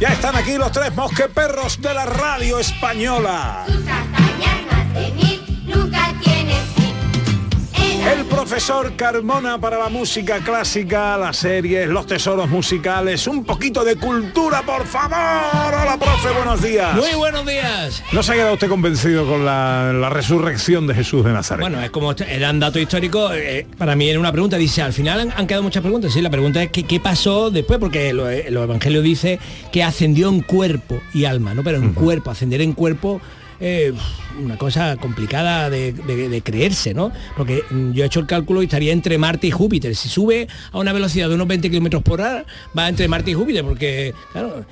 Ya están aquí los tres mosqueperros de la radio española. El profesor Carmona para la música clásica, las series, los tesoros musicales, un poquito de cultura, por favor. Hola, profe, buenos días. Muy buenos días. ¿No se ha quedado usted convencido con la, la resurrección de Jesús de Nazaret? Bueno, es como era un dato histórico, eh, para mí era una pregunta, dice, al final han, han quedado muchas preguntas, sí, la pregunta es que, qué pasó después, porque lo, eh, los evangelios dice que ascendió en cuerpo y alma, ¿no? Pero en cuerpo, ascender en cuerpo eh, una cosa complicada de, de- creerse, ¿no? Porque mm, yo he hecho el cálculo y estaría entre Marte y Júpiter. Si sube a una velocidad de unos 20 kilómetros por hora, va entre Marte y Júpiter, porque, claro,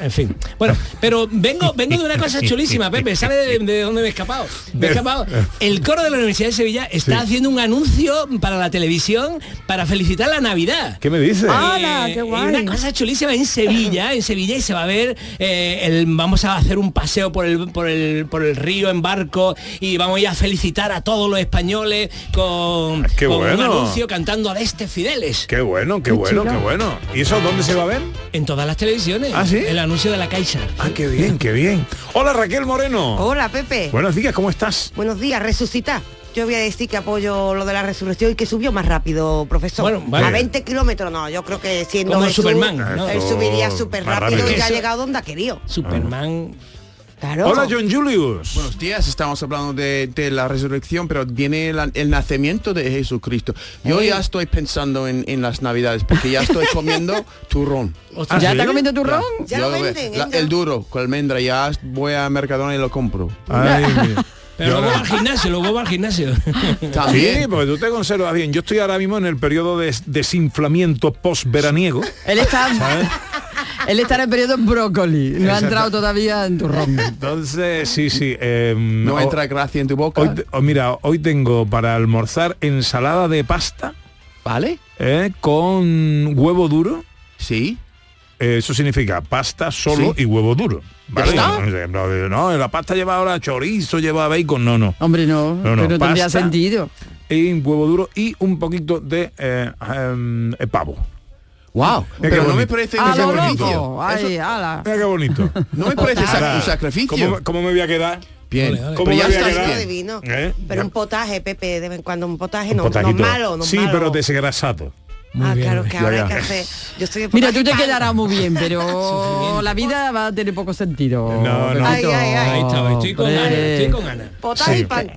en fin. Bueno, pero vengo, vengo de una cosa chulísima, Pepe. ¿Sabe de, de dónde me he escapado? Me he escapado. El coro de la Universidad de Sevilla está haciendo un anuncio para la televisión para felicitar la Navidad. ¿Qué me dice? ¡Hala, qué guay! Una cosa chulísima en Sevilla, en Sevilla y se va a ver, eh, el, vamos a hacer un paseo por el, por, el, por el río en barco y vamos a ir a felicitar a todos los españoles con, Ah, qué con un bueno. anuncio cantando Adeste Fideles. Qué bueno, qué bueno, qué bueno. ¿Y eso dónde se va a ver? En todas las televisiones. ¿Ah, sí? El anuncio de la Caixa. Ah, qué bien, qué bien. Hola Raquel Moreno. Hola, Pepe. Buenos días, ¿cómo estás? Buenos días, resucita. Yo voy a decir que apoyo lo de la resurrección y que subió más rápido, profesor. Bueno, vale. A 20 kilómetros no, yo creo que siendo Como Jesús, Superman, ¿no? él subiría súper rápido rápido. y ya ha llegado donde ha querido. Superman. Claro. Hola John Julius. Buenos días, estamos hablando de, de la resurrección, pero viene la- el nacimiento de Jesucristo. Yo ya estoy pensando en, en las navidades, porque ya estoy comiendo turrón. Ostras, ¿Ya ¿sí? está comiendo turrón? Ya Yo lo ve- venden, la- el duro, con almendra, ya voy a Mercadona y lo compro. Ay. Pero luego va al gimnasio, luego va al gimnasio. También. Sí, porque tú te conservas bien. Yo estoy ahora mismo en el periodo de desinflamiento post-veraniego. Él está, ¿sabes? él está en el periodo brócoli. No ha entrado todavía en turrón. Entonces, sí, sí. eh, No entra gracia en tu boca. Hoy, oh, mira, hoy tengo para almorzar ensalada de pasta ¿Vale? eh, con huevo duro. Sí. Eh, Eso significa pasta solo Sí. y huevo duro. ¿vale? está? No, no, no, la pasta lleva ahora chorizo, lleva bacon, no, no. Hombre, no, No, no, pero tendría pasta. sentido. Y huevo duro y un poquito de eh, em, eh, pavo. Wow. qué Pero no me parece ¡A un sacrificio. ala! Mira qué bonito. No me parece un sacrificio. ¿Cómo, cómo me voy a quedar? Bien. Ole, ole. ¿Cómo Pero me ya voy a estás quedar? bien. divino. ¿Eh? Pero Ya. un potaje, Pepe, de vez en cuando un potaje Un no, no malo, no sí, malo. pero desgrasado. Muy ah, bien, claro, que ahora hay que hacer. Yo estoy de Mira, tú te quedarás muy bien, pero la vida va a tener poco sentido. No, no. Ay, ay, ay. Ahí está, estoy con. Ana, estoy con Sí. pan.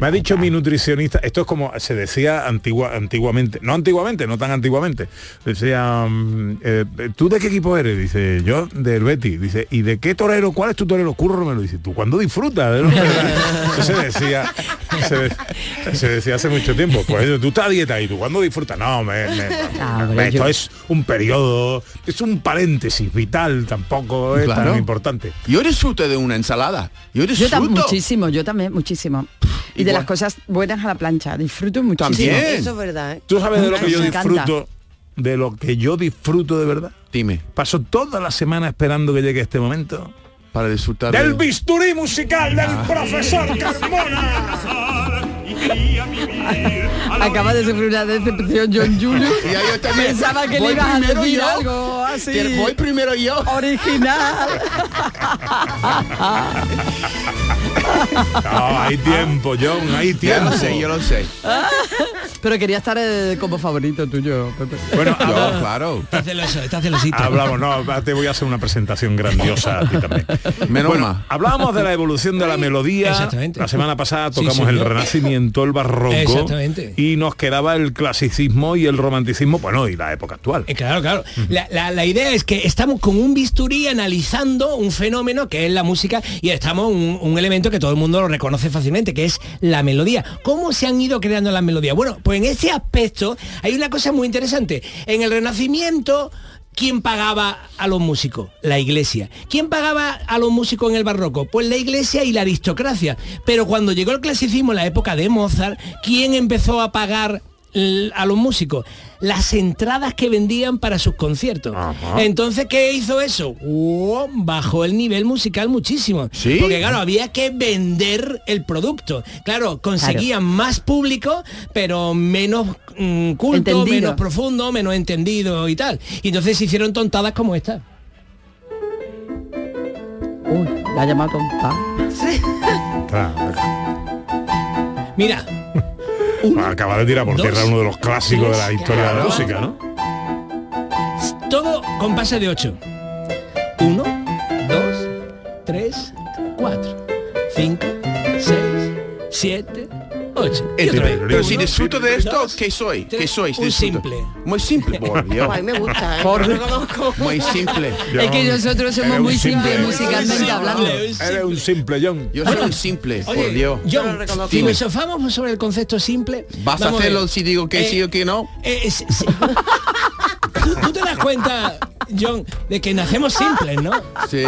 Me ha dicho mi nutricionista, esto es como se decía antigua, antiguamente, no antiguamente, no tan antiguamente. Decía, mm, eh, ¿tú de qué equipo eres? Dice, yo del Betty. Dice, ¿y de qué torero? ¿Cuál es tu torero? Curro me lo dice, ¿tú cuándo disfrutas? se decía, se, de- se decía hace mucho tiempo. Pues tú estás a dieta y tú cuándo disfrutas? No, me, me- Ah, hombre, esto yo- es un periodo, es un paréntesis vital, tampoco es Claro. tan importante. Yo disfruto de una ensalada. Yo Yo disfruto. también muchísimo, yo también muchísimo. Y de las cosas buenas a la plancha, disfruto muchísimo. También. Eso es verdad, ¿eh? ¿Tú sabes de lo que yo disfruto? De lo que yo disfruto de verdad. Dime, Paso toda la semana esperando que llegue este momento. para disfrutar Del de- bisturí musical del profesor Carmona. Acaba de sufrir una decepción John también. Pensaba que Voy le ibas a decir yo. algo así. Que Voy primero yo. Original. No, hay tiempo, John, hay tiempo. lo sé, yo lo sé. Pero quería estar eh, como favorito tuyo, Pepe. Bueno, Yo, claro. Está celoso, está celosito. hablamos, no, te voy a hacer una presentación grandiosa a ti también. Menos Bueno, mal. hablábamos de la evolución de la melodía. Exactamente. La semana pasada Sí, tocamos el renacimiento, el barroco. Exactamente. Y nos quedaba el clasicismo y el romanticismo, bueno, y la época actual. Eh, Claro, claro. La, la- la idea es que estamos con un bisturí analizando un fenómeno que es la música y estamos un, un elemento que todo el mundo lo reconoce fácilmente, que es la melodía. ¿Cómo se han ido creando las melodías? Bueno, pues en ese aspecto hay una cosa muy interesante. En el Renacimiento ¿Quién pagaba a los músicos? La iglesia. ¿Quién pagaba a los músicos en el barroco? Pues la iglesia y la aristocracia. Pero cuando llegó el clasicismo, en la época de Mozart, ¿quién empezó a pagar a los músicos? Las entradas que vendían para sus conciertos. Entonces, ¿qué hizo eso? ¡Oh! bajó el nivel musical muchísimo. ¿Sí? Porque claro, había que vender el producto. Claro, conseguían más público, pero menos mm, culto, Entendido. menos profundo, menos entendido y tal. Y entonces se hicieron tontadas como esta. Uy, la ha llamado tonta. Mira, Acaba de tirar por tierra uno de los clásicos de la historia de la música, ¿no? todo con pase de 8. 1, 2, 3, 4, 5, 6, 7, 8. Eh, Pero si disfruto de esto, ¿qué soy? tres, ¿Qué un disfruto? simple. Muy simple, por Dios. Ay, me gusta, ¿eh? Por- Lo conozco. Muy simple. Es que nosotros somos muy un simple. simples musicalmente simple. hablando. Eres un simple John. Yo soy un simple, por Dios. Yo lo John, reconozco. filosofamos sobre el concepto simple. ¿Vas a hacerlo si digo que Eh, sí o que no? Eh, es- sí. ¿Tú, tú te das cuenta, John, de que nacemos simples, ¿no? Sí.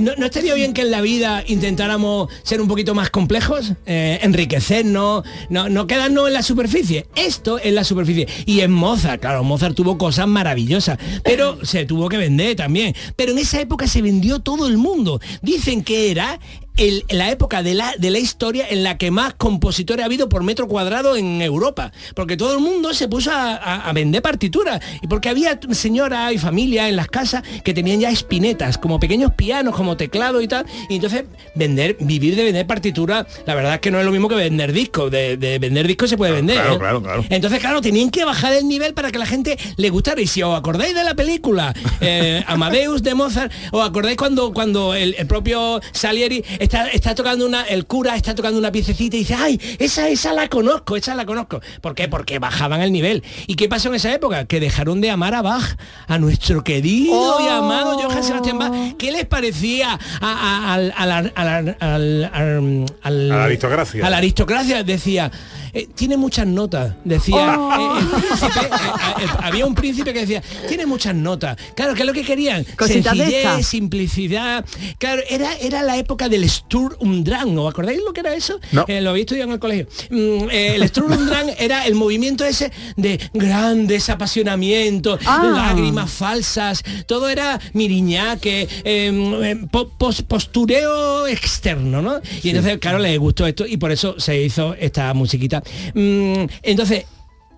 ¿No, no estaría bien que en la vida intentáramos ser un poquito más complejos? Eh, enriquecernos, no, no quedarnos en la superficie. Esto es la superficie. Y en Mozart, claro, Mozart tuvo cosas maravillosas, pero se tuvo que vender también. Pero en esa época se vendió todo el mundo. Dicen que era el- la época de la, de la historia en la que más compositores ha habido por metro cuadrado en Europa. Porque todo el mundo se puso a, a- a vender partituras. Y porque había señoras y familias en las casas que tenían ya espinetas, como pequeños pianos, como teclado y tal. Y entonces vender, vivir de vender partituras, la verdad es que no es lo mismo que vender discos. De, de vender discos se puede vender. claro, ¿eh? claro, claro. Entonces, claro, tenían que bajar el nivel para que la gente le gustara. Y si os acordáis de la película eh, Amadeus de Mozart, os acordáis cuando, cuando el, el propio Salieri está, está tocando una, el cura está tocando una piececita y dice, ay, esa, esa la conozco, esa la conozco. ¿Por qué? Porque bajaban el nivel. ¿Y qué pasó en esa época? Que dejaron de amar a Bach, a nuestro querido y amado Johann Sebastian Bach. ¿Qué les parecía a, a- al- al- al- al- al- al- al- A la aristocracia. a la aristocracia decía eh, tiene muchas notas decía eh, el príncipe, eh, eh, había un príncipe que decía tiene muchas notas claro que es lo que querían sencillez simplicidad claro era era la época del Sturm Drang ¿os acordáis lo que era eso? No. Eh, lo habéis estudiado en el colegio Mm, eh, el Sturm Drang era el movimiento ese de grandes apasionamientos Ah. lágrimas falsas todo era miriñaque eh, po- pos- postureo externo ¿no? y entonces claro les gustó esto y por eso se hizo esta musiquita Mm, entonces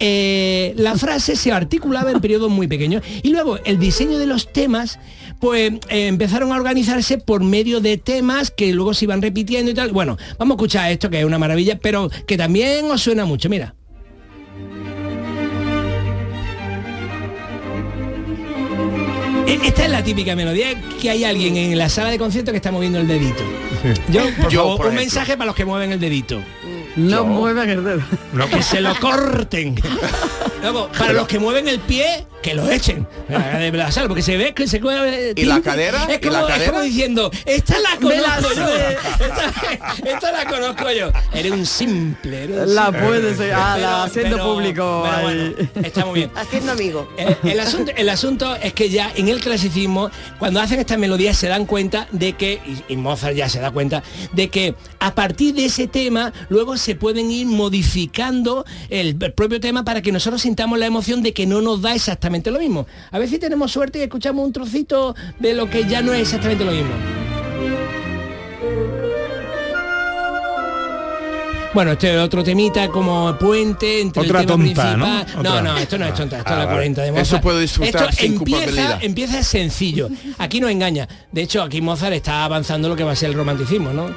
eh, la frase se articulaba en periodos muy pequeños y luego el diseño de los temas pues eh, empezaron a organizarse por medio de temas que luego se iban repitiendo y tal bueno vamos a escuchar esto que es una maravilla pero que también os suena mucho mira E- Esta es la típica melodía que hay alguien en la sala de concierto que está moviendo el dedito. Yo, por Yo, favor, por un mensaje para los que mueven el dedito. No muevan el dedo. No, Que se lo corten. Para los que mueven el pie, que lo echen. De la sala, porque se ve que se mueve. ¿Y la cadera? Es ¿Y la como, es cadera? como diciendo, esta la la conozco yo. Esta, esta la conozco yo. Eres un simple. eres un La simple. puede ser. Ah, la Pero- haciendo pero- público. pero ahí. bueno, está muy bien. Haciendo amigos. Eh, el, asunto, el asunto es que ya en el clasicismo, cuando hacen estas melodías, se dan cuenta de que, y, y Mozart ya se da cuenta, de que a partir de ese tema, luego se pueden ir modificando el, el propio tema para que nosotros la emoción de que no nos da exactamente lo mismo. A veces tenemos suerte y escuchamos un trocito de lo que ya no es exactamente lo mismo. Bueno, este es otro temita como puente entre Otra el tema tonta, principal. No, Otra. no, esto no es tonta, esto Ah, es la vale. 40 de Eso Mozart. puedo disfrutar Esto sin empieza, empieza sencillo. Aquí no engaña. De hecho, aquí Mozart está avanzando lo que va a ser el romanticismo, ¿no? Eh,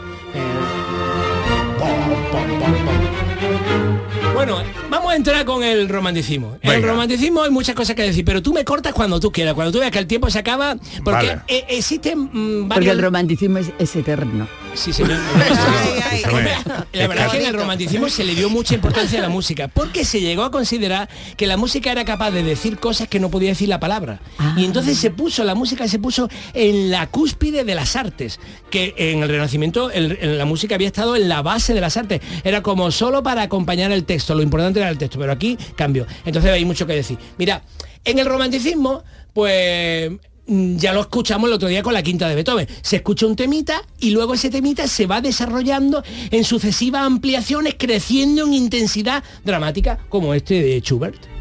Bueno, vamos a entrar con el romanticismo. El romanticismo hay muchas cosas que decir, pero tú me cortas cuando tú quieras, cuando tú veas que el tiempo se acaba, porque Vale. eh, existen mm, Porque el romanticismo es, es eterno. Sí, señor. La verdad es que en el romanticismo se le dio mucha importancia a la música, porque se llegó a considerar que la música era capaz de decir cosas que no podía decir la palabra. Y entonces se puso, la música se puso en la cúspide de las artes, que en el Renacimiento el- en la música había estado en la base de las artes. Era como solo para acompañar el texto, lo importante era el texto, pero aquí cambió. Entonces hay mucho que decir. Mira, en el romanticismo, pues ya lo escuchamos el otro día con la quinta de Beethoven. Se escucha un temita y luego ese temita se va desarrollando en sucesivas ampliaciones, creciendo en intensidad dramática, como este de Schubert.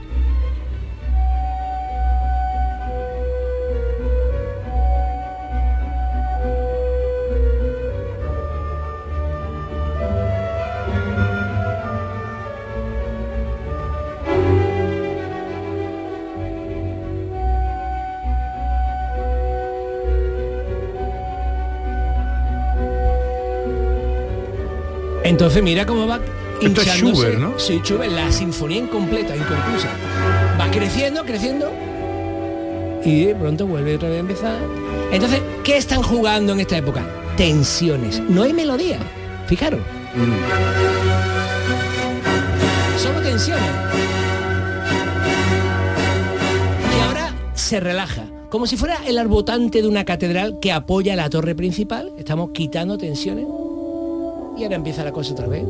Entonces mira cómo va Esto es. Schubert, ¿no? Sí, Schubert, la sinfonía incompleta, inconclusa. Va creciendo, creciendo y de pronto vuelve otra vez a empezar. Entonces, ¿qué están jugando en esta época? Tensiones. No hay melodía. Fijaros. Solo tensiones. Y ahora se relaja. Como si fuera el arbotante de una catedral que apoya la torre principal. Estamos quitando tensiones. Y ahora empieza la cosa otra vez.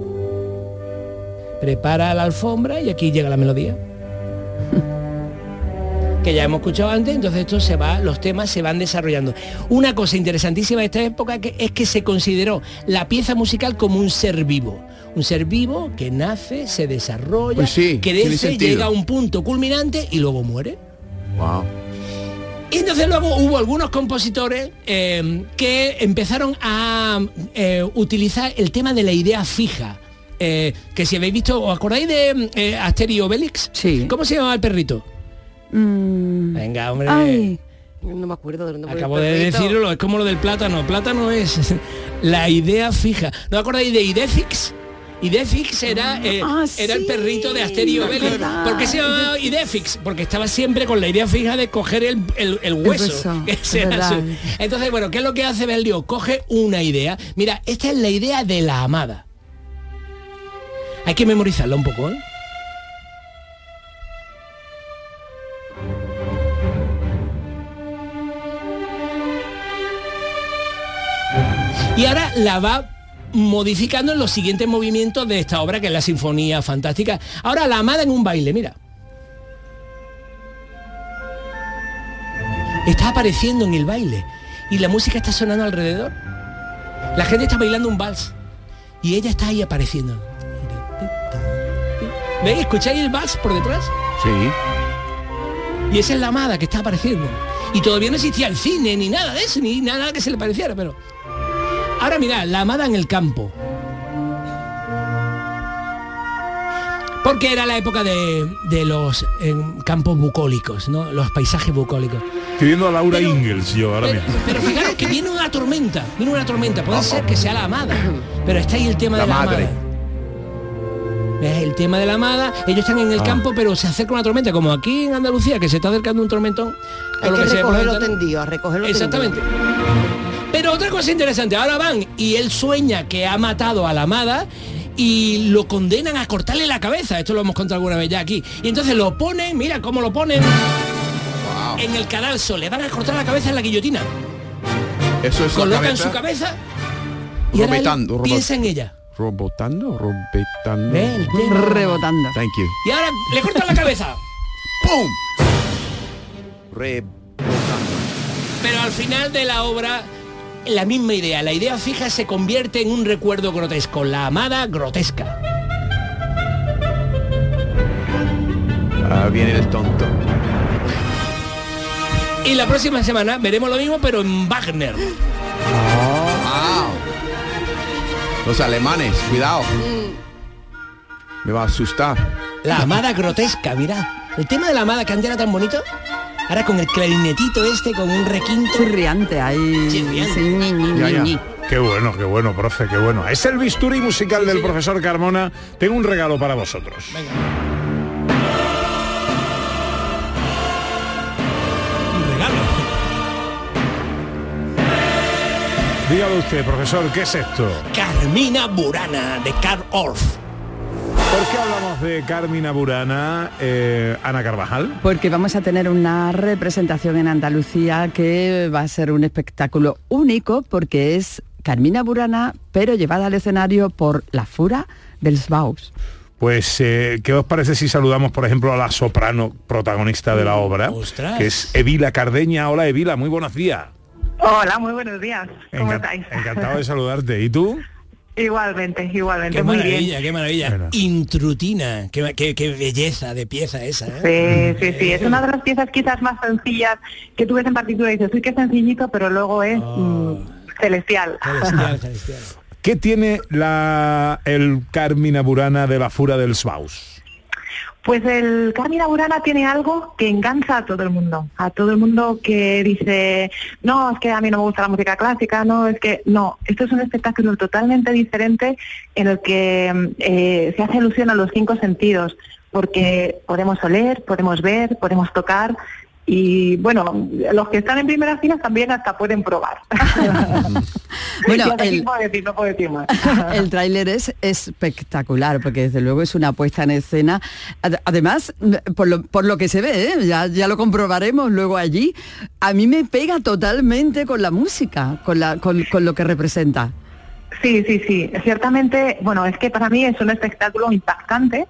Prepara la alfombra y aquí llega la melodía. que ya hemos escuchado antes, entonces esto se va, los temas se van desarrollando. Una cosa interesantísima de esta época que es que se consideró la pieza musical como un ser vivo. Un ser vivo que nace, se desarrolla, Pues sí, crece, llega a un punto culminante y luego muere. Wow. Y entonces luego hubo algunos compositores eh, que empezaron a eh, utilizar el tema de la idea fija. Eh, que si habéis visto, ¿os acordáis de Asterix y Obelix? Sí. ¿Cómo se llamaba el perrito? Mm, Venga, hombre. Ay, No me acuerdo del Acabo de decirlo, es como lo del plátano. Plátano es la idea fija. ¿No acordáis de Idefix? Idefix era, eh, Ah, era el perrito de Obelix. verdad. ¿Por qué se llamaba Idefix? Porque estaba siempre con la idea fija de coger el, el- el hueso. Entonces, bueno, ¿qué es lo que hace Berlioz? Coge una idea. Mira, esta es la idea de la amada. Hay que memorizarla un poco, ¿eh? Y ahora la va modificando en los siguientes movimientos de esta obra, que es la Sinfonía Fantástica. Ahora la amada en un baile, mira. Está apareciendo en el baile y la música está sonando alrededor. La gente está bailando un vals y ella está ahí apareciendo. ¿Veis? ¿Escucháis el vals por detrás? Sí. Y esa es la amada que está apareciendo. Y todavía no existía el cine, ni nada de eso, ni nada que se le pareciera, pero... Ahora mira, la amada en el campo. Porque era la época de, de los eh, campos bucólicos, ¿no? Los paisajes bucólicos. Estoy viendo a Laura Pero- Ingalls yo ahora Pero, mismo. pero fijaros que viene una tormenta, viene una tormenta, puede ser que sea la amada, pero está ahí el tema La de la madre. amada. ¿Ves? El tema de la amada, ellos están en el Ah. campo, pero se acerca una tormenta, como aquí en Andalucía, que se está acercando un tormentón. Hay que la recogerlo tendido, a recogerlo Exactamente. Pero otra cosa interesante, ahora van y él sueña que ha matado a la amada y lo condenan a cortarle la cabeza. Esto lo hemos contado alguna vez ya aquí. Y entonces lo ponen, mira cómo lo ponen en el cadalso. Le van a cortar la cabeza en la guillotina. Eso es Colocan cabeza. su cabeza y ahora piensa en ella. Robotando, tema. rebotando. Thank you. Y ahora le cortan la cabeza. ¡Pum! Rebotando. Pero al final de la obra, la misma idea, la idea fija se convierte en un recuerdo grotesco, la amada grotesca. Ah, viene el tonto. Y la próxima semana veremos lo mismo, pero en Wagner. Los alemanes, cuidado. Me va a asustar. La amada grotesca, mira. El tema de la amada que antes era tan bonito, ahora con el clarinetito este, con un requinto. Chirriante ahí. Chirriante. Sí, Ya, ya. Qué bueno, qué bueno, profe, qué bueno. Es el bisturí musical del profesor Carmona. Tengo un regalo para vosotros. Un regalo. dígalo usted, profesor, ¿qué es esto? Carmina Burana, de Carl Orff. ¿Por qué hablamos de Carmina Burana, eh, Ana Carvajal? Porque vamos a tener una representación en Andalucía que va a ser un espectáculo único porque es Carmina Burana, pero llevada al escenario por la Fura del Sbaus. Pues, eh, ¿qué os parece si saludamos, por ejemplo, a la soprano protagonista de la obra? Ostras. Que es Evila Cardeña. Hola, Evila, muy buenos días. Hola, muy buenos días. ¿Cómo estáis? Encantado de saludarte. ¿Y tú? igualmente, igualmente, Qué muy maravilla, bien. qué maravilla. Bueno. Intrutina, qué, qué- qué belleza de pieza esa. ¿eh? Sí, sí, sí, es una de las piezas quizás más sencillas que tú ves en partitura y dices, uy, qué sencillito, pero luego es Oh. mm, celestial. Celestial, celestial. ¿Qué tiene la, el Carmina Burana de la Fura del Sbaus? Pues el Carmina Burana tiene algo que engancha a todo el mundo, a todo el mundo que dice, no, es que a mí no me gusta la música clásica, no, es que no, esto es un espectáculo totalmente diferente en el que eh, se hace alusión a los cinco sentidos, porque podemos oler, podemos ver, podemos tocar y bueno, los que están en primera fila también hasta pueden probar. Bueno, el- puedo decir, no puedo decir más. El tráiler es espectacular, porque desde luego es una puesta en escena. Ad- Además, por lo, por lo que se ve, ¿eh? ya, ya lo comprobaremos luego allí, a mí me pega totalmente con la música, con, la, con, con lo que representa. Sí, sí, sí. Ciertamente, bueno, es que para mí es un espectáculo impactante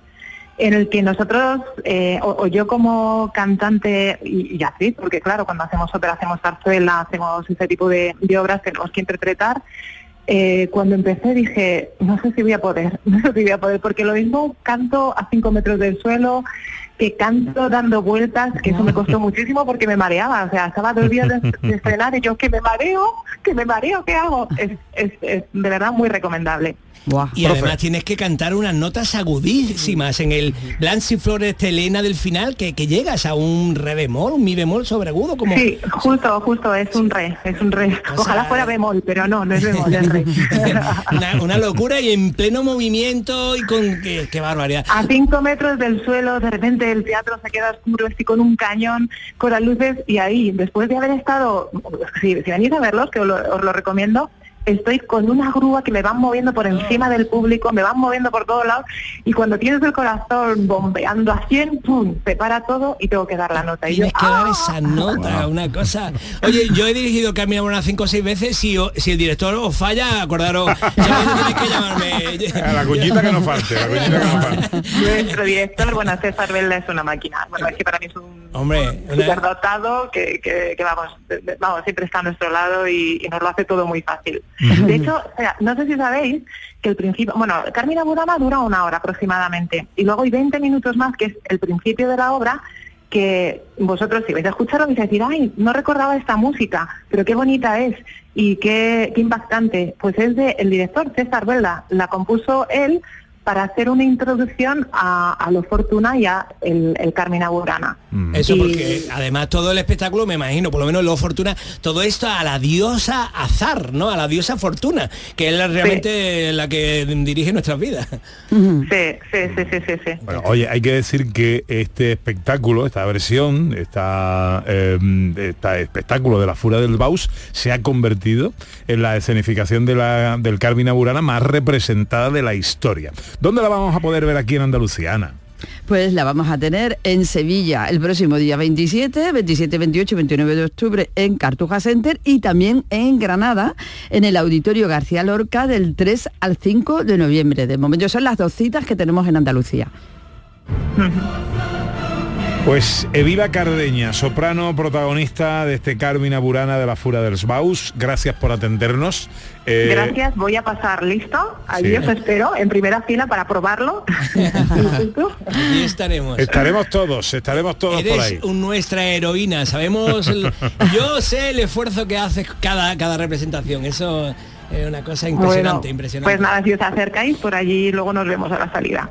en el que nosotros, eh, o, o yo como cantante y, y actriz, porque claro, cuando hacemos ópera, hacemos zarzuela, hacemos ese tipo de, de obras, tenemos que interpretar. eh, cuando empecé dije, no sé si voy a poder, no sé si voy a poder, porque lo mismo canto a cinco metros del suelo, que canto dando vueltas, que eso me costó muchísimo porque me mareaba, o sea, estaba dos días de, de estrenar y yo que me mareo, que me mareo, ¿qué hago? Es, es, es de verdad muy recomendable. Buah. Y Profe. además tienes que cantar unas notas agudísimas en el Blancy Flores Telena del final que, que llegas a un re bemol, un mi bemol sobreagudo como Sí, justo, justo, es un re, es un re. O Ojalá sea- fuera bemol, pero no, no es bemol, es re. una, una locura y en pleno movimiento y con qué, qué barbaridad. A cinco metros del suelo, de repente el teatro se queda oscuro, estoy con un cañón, con las luces, y ahí, después de haber estado, si, si venís a verlos, que os lo, os lo recomiendo, estoy con una grúa que me van moviendo por encima del público, me van moviendo por todos lados, y cuando tienes el corazón bombeando a 100, ¡pum!, se para todo y tengo que dar la nota. Y yo, Tienes que dar ¡ah! esa nota, una cosa. Oye, yo he dirigido Camina Buena cinco o seis veces. Si, o- si el director os falla, acordaros, tenéis que llamarme. A la cuñita que no falte, la cuñita que no falte. Nuestro director, bueno, César Vela es una máquina. Bueno, es que para mí es un Hombre, superdotado que, que, que vamos, de- de- vamos, siempre está a nuestro lado y, y nos lo hace todo muy fácil. De hecho, o sea, no sé si sabéis que el principio, bueno, Carmina Burana dura una hora aproximadamente y luego hay 20 minutos más, que es el principio de la obra, que vosotros si vais a escucharlo vais a decir, ay, no recordaba esta música, pero qué bonita es y qué, qué impactante. Pues es de el director César Vela, la compuso él para hacer una introducción a, a lo Fortuna y a el, el Carmina Burana. Eso Y- porque además todo el espectáculo, me imagino, por lo menos lo Fortuna, todo esto a la diosa Azar, ¿no? A la diosa Fortuna, que es la- realmente la que dirige nuestras vidas. Sí, sí, sí, sí, sí, sí. Bueno, oye, hay que decir que este espectáculo, esta versión, esta, eh, este espectáculo de la Fura del Baus se ha convertido en la escenificación de la, del Carmina Burana más representada de la historia. ¿Dónde la vamos a poder ver aquí en Andalucía, Ana? Pues la vamos a tener en Sevilla el próximo día 27, 27, 28 y 29 de octubre en Cartuja Center y también en Granada en el Auditorio García Lorca del 3 al 5 de noviembre. De momento son las dos citas que tenemos en Andalucía. Pues Evila Cardeña, soprano protagonista de este Carmina Burana de la Fura del Baus, gracias por atendernos. Eh, Gracias, voy a pasar listo. Allí sí. os espero en primera fila para probarlo. Aquí estaremos. Estaremos todos, estaremos todos por ahí. Un- nuestra heroína, sabemos, el- yo sé el esfuerzo que haces cada, cada representación, eso es una cosa impresionante, Bueno, impresionante. Pues nada, si os acercáis, por allí luego nos vemos a la salida.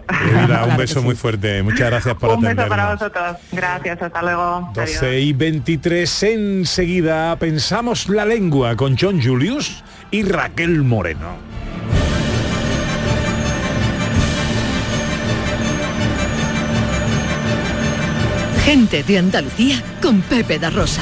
Un beso sí. muy fuerte, muchas gracias por Un beso atendernos. para vosotros. Gracias, hasta luego. 12 Adiós. y 23 enseguida pensamos la lengua con John Julius y Raquel Moreno. Gente de Andalucía con Pepe da Rosa.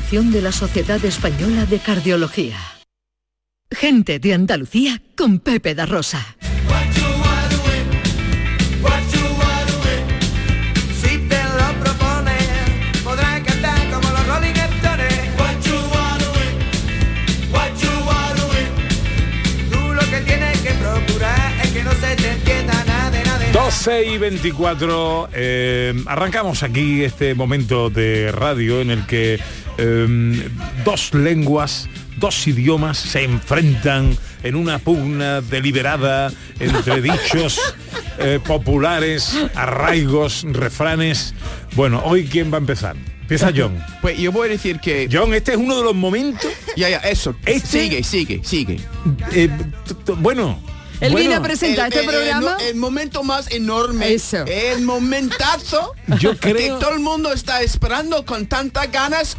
de la Sociedad Española de Cardiología. Gente de Andalucía con Pepe da Rosa. Si te lo propones, podrás cantar como los Rolling Stones. What you wanna win, what you wanna win. Tú lo que tienes que procurar es que no se te entienda nada de nada. de nada. 12 y 24, eh, arrancamos aquí este momento de radio en el que eh, dos lenguas, dos idiomas se enfrentan en una pugna deliberada entre dichos eh, populares, arraigos, refranes. Bueno, hoy quién va a empezar. Empieza John. Pues yo voy a decir que... John, este es uno de los momentos. Ya, ya, eso. Este- Sigue, sigue, sigue. eh, bueno. Él bueno, viene a presentar El- este el- programa. El, momento más enorme. Eso. El momentazo. Yo creo- Que todo el mundo está esperando con tantas ganas,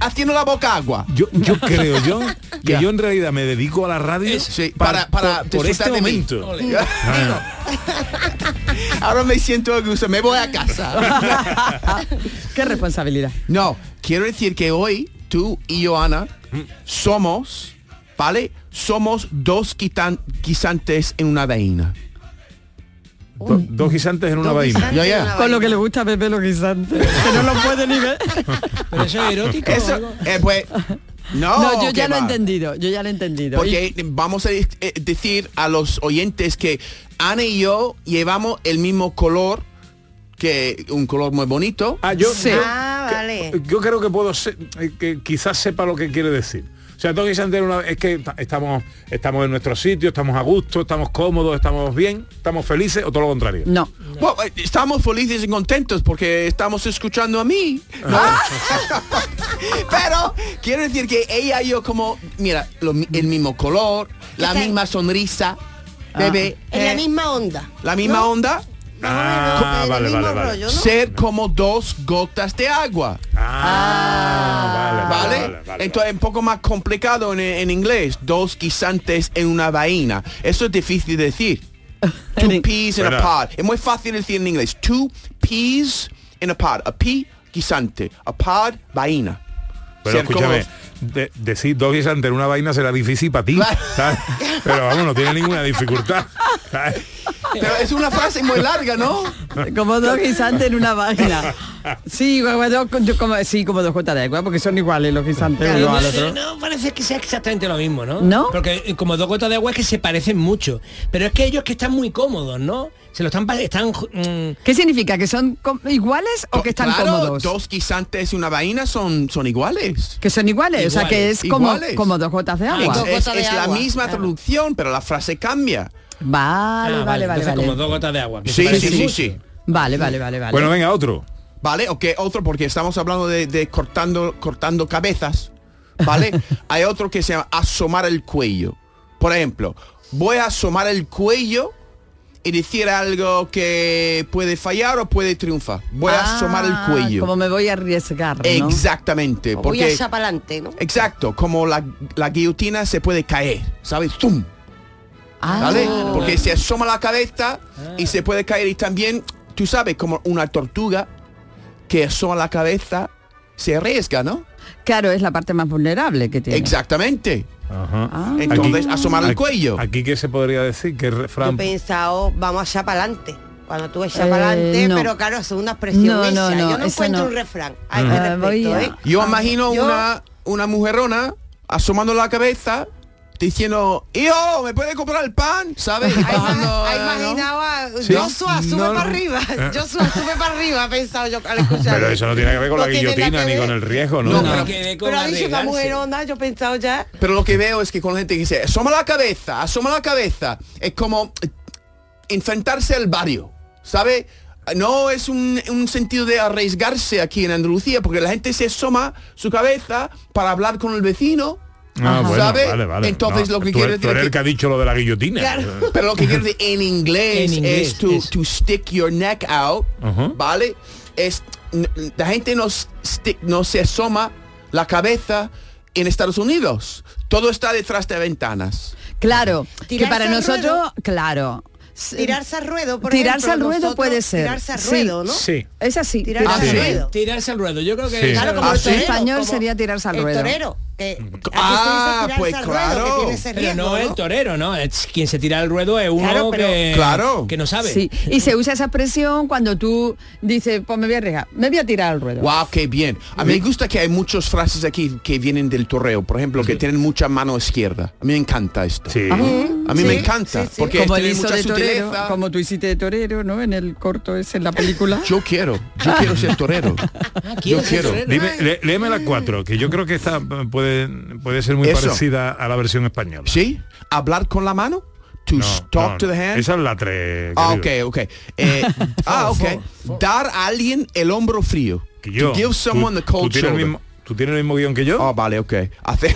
haciendo la boca agua. Yo, yo creo, John, que yo en realidad me dedico a la radio Sí, para- para por, este momento. Ah. Ahora me siento a gusto, me voy a casa. Qué responsabilidad. No, quiero decir que hoy tú y Joana somos, ¿vale? Somos dos quitan- guisantes en una vaina. Do- dos guisantes en una vaina. Ya, ya. Con lo que le gusta a Pepe los guisantes. que no lo puede ni ver. Pero eso es erótico. Eso, eh, pues, no, No, yo ¿qué ya lo he entendido. Yo ya lo he entendido. Porque vamos a de- eh, decir a los oyentes que Ana y yo llevamos el mismo color, que un color muy bonito. Ah, yo, Sí. yo- Ah, vale. yo creo que puedo ser, eh, que quizás sepa lo que quiere decir. O sea, guisantes en una es que ta- estamos, estamos en nuestro sitio, estamos a gusto, estamos cómodos, estamos bien, estamos felices o todo lo contrario. No. Bueno, eh, estamos felices y contentos porque estamos escuchando a mí. ¿no? Pero quiero decir que ella y yo como, mira, lo el mismo color, la misma sonrisa, bebé, En la eh, misma onda. la misma ¿no? onda, Ah, vale, vale, vale. rollo, ¿no? ser como dos gotas de agua. Ah, vale, ¿Vale? vale, vale, Entonces un poco más complicado en, en inglés. Dos guisantes en una vaina. Eso es difícil de decir. Two peas in a pod. Es muy fácil decir en inglés. Two peas in a pod. A pea, guisante. A pod, vaina. Pero escúchame, de- decir dos guisantes en una vaina será difícil para ti. Claro. ¿sabes? Pero vamos, no tiene ninguna dificultad. ¿sabes? Pero es una frase muy larga, ¿no? Como dos guisantes en una vaina. Sí, como dos, como, sí, como dos gotas de agua, porque son iguales los guisantes uno No, al sé, otro. no parece que sea exactamente lo mismo, ¿no? ¿No? Porque eh, como dos gotas de agua es que se parecen mucho. Pero es que ellos que están muy cómodos, ¿no? Se lo están... están mm, ¿Qué significa? ¿Que son iguales o que están Claro, cómodos? Dos guisantes y una vaina son, son iguales. Que son iguales, o sea que es como, Iguales. como dos gotas de agua. dos Es, gotas de es la agua, misma claro. traducción, pero la frase cambia. Vale, ah, vale, vale, vale. como dos gotas de agua. Sí, sí, sí, sí. Vale, vale, vale, vale. Bueno, venga, otro. ¿Vale? Ok, otro porque estamos hablando de, de cortando, cortando cabezas. ¿Vale? Hay otro que se llama asomar el cuello. Por ejemplo, voy a asomar el cuello y decir algo que puede fallar o puede triunfar. Voy a Ah, asomar el cuello. Como me voy a arriesgar, ¿no? Exactamente. O Voy Porque, allá para adelante, ¿no? exacto, como la, la guillotina se puede caer, ¿sabes? ¡Tum! Ah, ¿Vale? Porque se asoma la cabeza y se puede caer y también, tú sabes, como una tortuga que asoma la cabeza, se arriesga, ¿no? Claro, es la parte más vulnerable que tiene. Exactamente. Ajá. Ah. Entonces, asomar el Aquí- cuello. Aquí qué se podría decir que Yo he refrán. pensado, vamos allá para adelante. Cuando tú echas Eh, para adelante, no. pero claro, es una expresión No, no, no, Yo no encuentro no. un refrán Ah, respecto, ¿eh? Yo imagino Yo- una, una mujerona asomando la cabeza, diciendo, hijo, ¿me puede comprar el pan? ¿Sabes? Eh, ¿no? Sí. Joshua, sube No, no. para arriba. Eh. Joshua, sube para arriba, ha pensado yo al escuchar. Pero eso no tiene que ver con No la guillotina ni con el riesgo, ¿no? No, No. pero- con Pero ha dicho arriesgarse. mujer onda, yo he pensado ya. Pero lo que veo es que con la gente que dice, asoma la cabeza, asoma la cabeza, es como enfrentarse al barrio, ¿sabe? No es un, un sentido de arriesgarse aquí en Andalucía, porque la gente se asoma su cabeza para hablar con el vecino, Ah, bueno, ¿sabe? vale, vale. Entonces No, lo que tú, quiere tú decir eres el que- ha dicho lo de la guillotina. Claro. Pero lo que quiere decir en inglés, En inglés, es to, to stick your neck out. ¿vale? Es, la gente no, stick- no se asoma la cabeza en Estados Unidos. Todo está detrás de ventanas. Claro, que para nosotros, ruedo. claro. Tirarse al ruedo, por Tirarse ejemplo, al ruedo nosotros, puede ser. Tirarse al Sí. ruedo, ¿no? Sí. Es así. Tirarse al ruedo. Tirarse al ruedo. Yo creo que Sí. Claro, como Ah, el sí. torero, español como sería tirarse al el ruedo. torero. Que dice Ah, pues al ruedo, claro. que tiene ese Pero no el torero, ¿no? Es quien se tira al ruedo es uno Claro, pero- que, Claro. que no sabe. Sí, y se usa esa expresión cuando tú dices, pues me voy a arriesgar, me voy a tirar al ruedo. Wow, qué bien. A mí me gusta que hay muchas frases aquí que vienen del torreo. Por ejemplo, que tienen mucha mano izquierda. A mí me encanta esto. Sí. A mí me encanta. sí, sí. Porque como hizo mucha de torero, como tú hiciste de torero, ¿no? En el corto ese, en la película. Yo quiero. Yo quiero ser torero. Ah, Yo ¿quiere ser quiero. torero? Dime, lé- léeme la 4, que yo creo que esta eh, puede, puede ser muy Eso. parecida a la versión española. ¿Sí? ¿Hablar con la mano? To No, talk no, to the hand? Esa es la 3. Ah, ok, ok. Eh, ah, ok. Dar a alguien el hombro frío. Que yo. To give someone tú, the cold tú tienes el shoulder. mismo, ¿Tú tienes el mismo guion que yo? Oh, vale, ok. Hacer...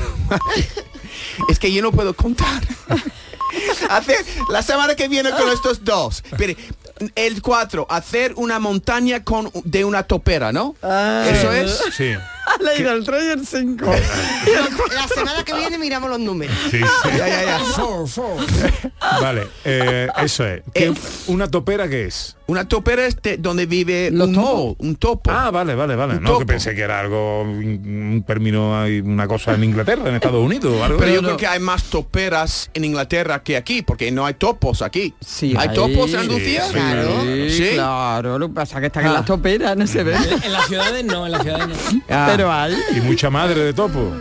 es que yo no puedo contar. hacer la semana que viene con estos dos. Pero el 4, hacer una montaña con de una topera, ¿no? Eso es. Sí. Leído el 3 y el 5. La semana que viene miramos los números. Sí, sí. Ya, ya, ya. Vale, eh, eso es. ¿Qué- Eh. ¿Una topera qué es? Una topera es de donde vive Los un topos. mole, un topo. Ah, vale, vale, vale. Un No, que topo. pensé que era algo, un término, hay una cosa en Inglaterra, en Estados Unidos. algo. Pero yo no. creo que hay más toperas en Inglaterra que aquí, porque no hay topos aquí. Sí, ¿Hay hay. topos en Andalucía? Sí, Claro. Sí. claro. Lo que pasa es que están en Ah. las toperas, no se ve. En, en las ciudades no, en las ciudades no. Ah. Pero Y mucha madre de topo.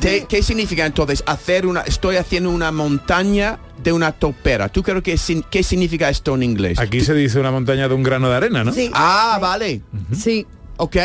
¿Qué, qué significa entonces hacer una, estoy haciendo una montaña de una topera? ¿Tú crees que qué significa esto en inglés? Aquí se dice una montaña de un grano de arena, ¿no? Sí. Ah, vale. Sí. Ok.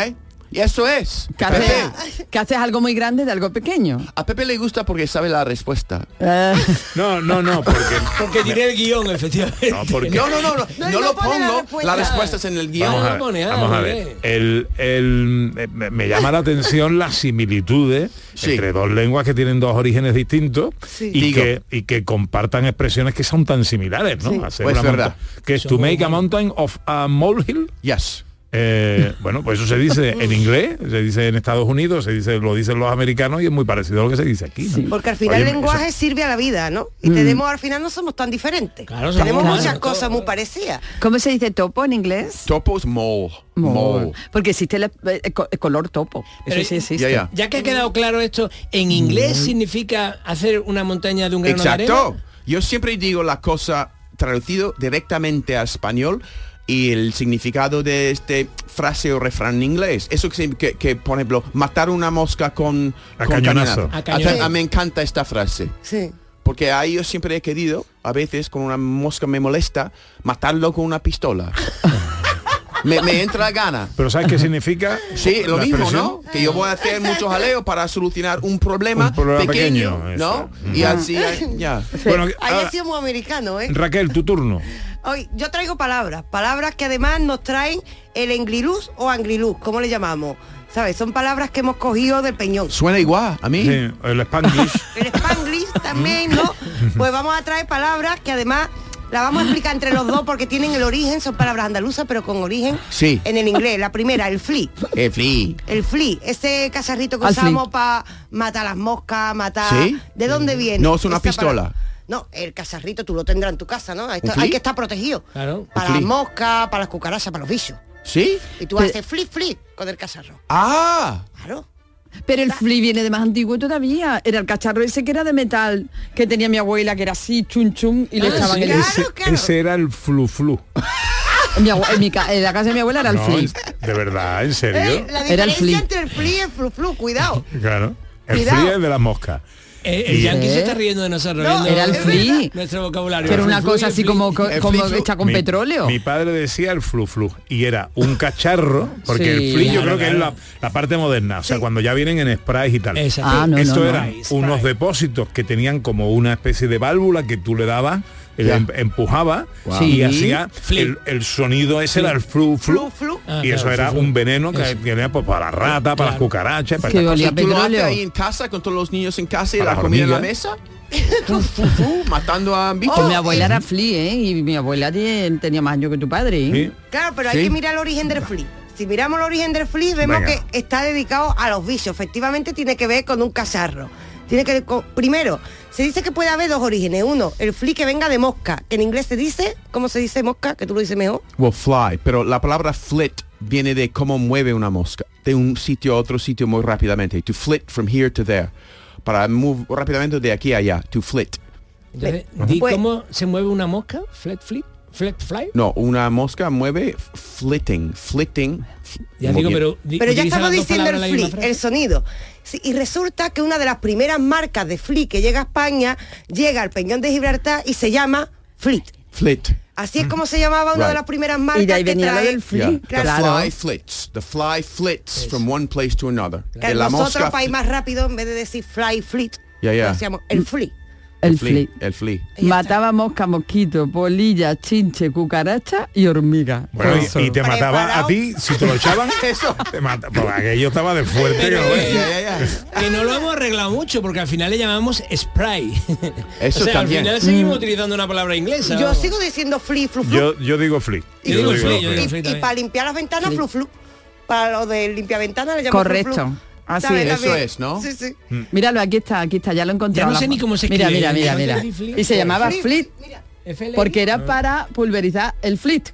Y eso es. Que haces, que haces algo muy grande de algo pequeño. A Pepe le gusta porque sabe la respuesta. Eh, No, no, no, porque... Porque tiene el guion, efectivamente. No, porque... No, no, no, no, No, no no lo pone la pongo. respuesta. Las respuestas en el guion. Vamos a ver, vamos a muy ver. bien. El, el- me, me llama la atención las similitudes Sí. entre dos lenguas que tienen dos orígenes distintos Sí. y, Digo. que, y que compartan expresiones que son tan similares, ¿no? Sí. Hacer Pues una verdad. monta- Que es to make a mountain of a molehill. Yes. Eh, bueno, pues eso se dice en inglés, se dice en Estados Unidos, se dice, lo dicen los americanos y es muy parecido a lo que se dice aquí. ¿no? Porque al final Oye, el eso- lenguaje sirve a la vida, ¿no? Y tenemos, al final no somos tan diferentes. Claro, tenemos muchas cosas muy parecidas. ¿Cómo se dice topo en inglés? Topo es mole. Mole. Porque existe el, eh, el color topo. Eso Pero- sí existe. Ya, ya. Ya que ha quedado claro esto, en inglés significa hacer una montaña de un grano de Exacto. arena. Yo siempre digo la cosa traducido directamente a español y el significado de este frase o refrán en inglés. Eso que, que, que, por ejemplo, matar una mosca con, A con cañonazo. A cañonazo. A- a- me encanta esta frase. Sí. Porque ahí yo siempre he querido, a veces con una mosca me molesta, matarlo con una pistola. me, me entra la gana. Pero ¿sabes qué significa? Sí, lo la mismo, expresión? ¿no? Que yo voy a hacer mucho jaleo para solucionar un problema, Un problema pequeño, pequeño, ¿no? eso. Y así, ya. Bueno, ahora, ha sido muy americano, ¿eh? Raquel, tu turno. Hoy yo traigo palabras, palabras que además nos traen el engriluz o angriluz, ¿cómo le llamamos? ¿Sabes? Son palabras que hemos cogido del peñón. Suena igual a mí. Sí, el Spanglish. El spanglish también, ¿no? Pues vamos a traer palabras que además la vamos a explicar entre los dos porque tienen el origen, son palabras andaluzas, pero con origen Sí. en el inglés. La primera, el flea. Eh, flea. El flea, ese cacharrito que Al usamos para matar las moscas, matar... ¿Sí? ¿De dónde viene? No es una pistola. palabra? No, el cacharrito tú lo tendrás en tu casa, ¿no? Hay que estar protegido. Claro. Para las moscas, para las cucarachas, para los bichos. ¿Sí? Y tú Pero- haces flip flip con el cacharro. Ah, Claro. Pero el flea viene de más antiguo todavía. Era el cacharro ese que era de metal, que tenía mi abuela, que era así, chun chun, y le Ah, echaban sí. el... Claro, ese, claro. ese era el flu flu. En, mi en mi ca- en la casa de mi abuela era el No, de verdad, en Eh, serio. la Era el diferencia flea. entre el flea y el flu flu, cuidado. Claro. El Cuidado. frío es de las moscas. Eh, el yankee se ¿Eh? está riendo de nosotros. No, era el flea. Nuestro vocabulario. Que era una cosa así como, como hecha con mi- petróleo. Mi padre decía el flu flu y era un cacharro, porque Sí. el flu yo Claro, creo que es la, la parte moderna, o sea, cuando ya vienen en sprays y tal. Exacto. Ah, no, Esto no, no. eran unos depósitos que tenían como una especie de válvula que tú le dabas, Ya. em- empujaba Wow. y Sí. hacía el, el sonido ese era el flu flu, Flu, flu. Ah, y eso claro, era flu, flu. un veneno que Eso. tenía pues, para la rata, para las cucarachas, para olía cosas. ¿Tú lo haces petróleo. ahí en casa con todos los niños en casa y Para la comida en la mesa? Matando a bichos. Pues mi abuela era flea, ¿eh? Y mi abuela tenía más años que tu padre, ¿eh? Sí. Claro, pero hay Sí. que mirar el origen del flea. Si miramos el origen del flea, vemos Venga. que está dedicado a los bichos. Efectivamente tiene que ver con un cacharro. Tiene que ver con- primero, se dice que puede haber dos orígenes. Uno, el flea que venga de mosca, que en inglés se dice, ¿cómo se dice mosca? Que tú lo dices mejor. Well, fly, pero la palabra flit viene de cómo mueve una mosca, de un sitio a otro sitio muy rápidamente. To flit from here to there. Para move rápidamente de aquí a allá. To flit. Entonces, di Pues- cómo se mueve una mosca, flat flit, flat fly. No, una mosca mueve flitting, flitting. Ya digo, pero, di- Pero ya estamos diciendo el frase. el sonido. Sí, y resulta que una de las primeras marcas de flea que llega a España llega al Peñón de Gibraltar y se llama Fleet. Flit. Así es como se llamaba una de las primeras marcas Y de ahí que venía del flea. Yeah. Claro. The Claro. fly flits. The fly flits from one place to another. Que De la nosotros mosca para ir fl- más rápido, en vez de decir fly fleet, Ya, ya. decíamos el flea. El flea, flea. El ya Mataba mosca, mosquito, polilla, chinche, cucaracha y hormiga. Bueno, y, y te mataba a ti, si te lo echaban, Eso. te mata. Pues aquello estaba de fuerte que Pero, no eh, ves. Ya, ya, ya. Que no lo hemos arreglado mucho porque al final le llamamos spray. Eso o sea, también. al final seguimos utilizando una palabra inglesa. Yo vamos. sigo diciendo flu flu flu. Yo, yo digo flea. y, yo digo flu, flea, flu. yo digo Y- flea y también. para limpiar las ventanas flu flu. Para lo de limpiar ventanas le llamo Correcto. flu, flu. Así. Eso También. es, ¿no? Sí, sí. Míralo, aquí está, aquí está, ya lo he encontrado. Ya no sé ni cómo se Mira, escribe, mira, mira, mira. Y se llamaba flit porque era para pulverizar el flit.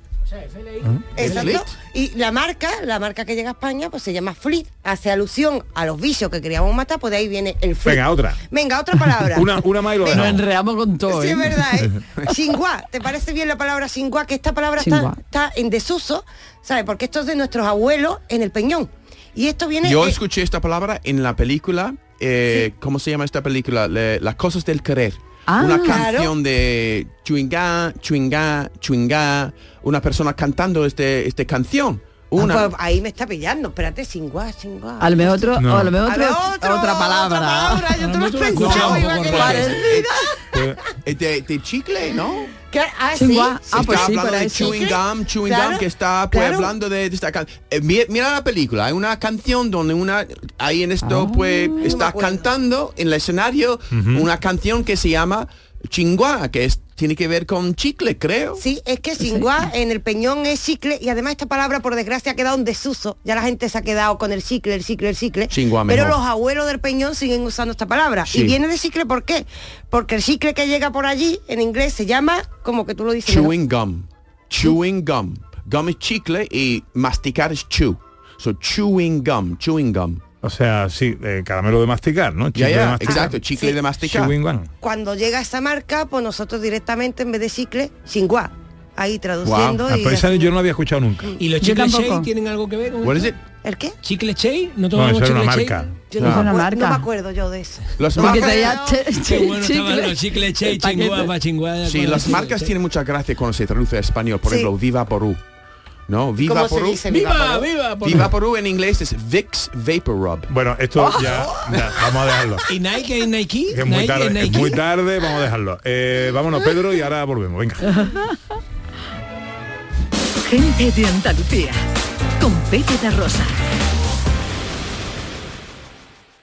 Exacto. Fleet. Y la marca, la marca que llega a España, pues se llama Fleet. Hace alusión a los bichos que queríamos matar, pues de ahí viene el Fleet. Venga, otra. Venga, otra palabra. Una, una más y lo. Nos dejamos. enredamos con todo. Sí, ¿eh? es verdad, ¿eh? Xinhua, ¿te parece bien la palabra Xinhua? Que esta palabra está, está en desuso, ¿sabes? Porque esto es de nuestros abuelos en el Peñón. Y esto viene... Yo escuché esta palabra en la película, eh, ¿cómo se llama esta película? Le- Las cosas del querer. Ah. una Claro. canción de chuingá, chuingá, chuingá, una persona cantando este, este canción. Ah, Una. pues ahí me está pillando. Espérate, Xinhua, Xinhua. A lo mejor otro, No. a lo mejor A otro- otro- otra palabra. Otra palabra, yo te lo he escuchado. Pues, Eh, de, de chicle, ¿no? ¿Qué? Ah, sí. Ah, está pues sí, hablando para de chewing gum, chewing Claro, gum, que está pues claro. hablando de, de esta canción. mira la película, hay una canción donde una, ahí en esto pues me está cantando en el escenario una canción que se llama Chingua, que es, tiene que ver con chicle, creo. Sí, es que Xinhua en el peñón es chicle y además esta palabra por desgracia ha quedado en desuso. Ya la gente se ha quedado con el chicle, el chicle, el chicle. Pero mejor. los abuelos del peñón siguen usando esta palabra. Sí. Y viene de chicle ¿por qué? Porque el chicle que llega por allí en inglés se llama, como que tú lo dices. ¿no? Chewing gum. Chewing gum. Gum es chicle y masticar es chew. So chewing gum, chewing gum. O sea, sí, eh, caramelo de masticar, ¿no? Ya, Chicle de ya, masticar. exacto, chicle Sí. de masticar. Cuando llega esa marca, pues nosotros directamente en vez de chicle, Xinhua. Ahí traduciendo Ah, y pero esa así. yo no la había escuchado nunca. ¿Y los chicles. Shea tienen algo que ver con is it? ¿El qué? ¿Chicle Shea? ¿No No, tomamos eso era una marca. Yo No. no, me Una acuerdo, marca. no me acuerdo yo de eso. Los marcas- chicle. chingua, Sí, las marcas tienen mucha gracia cuando se traduce a español. Por Sí. ejemplo, Viva Porú. ¿No? Viva ¿Cómo se Porú. dice ¡Viva, Viva? viva! por- Viva Porú en inglés es Vicks Vapor Rub. Bueno, esto ya, ya, vamos a dejarlo. ¿Y Nike es Nike? Es muy Nike tarde, es Nike. muy tarde, vamos a dejarlo. Eh, vámonos, Pedro, y ahora volvemos. Venga. Gente de Andalucía. Con Pepe de Rosa.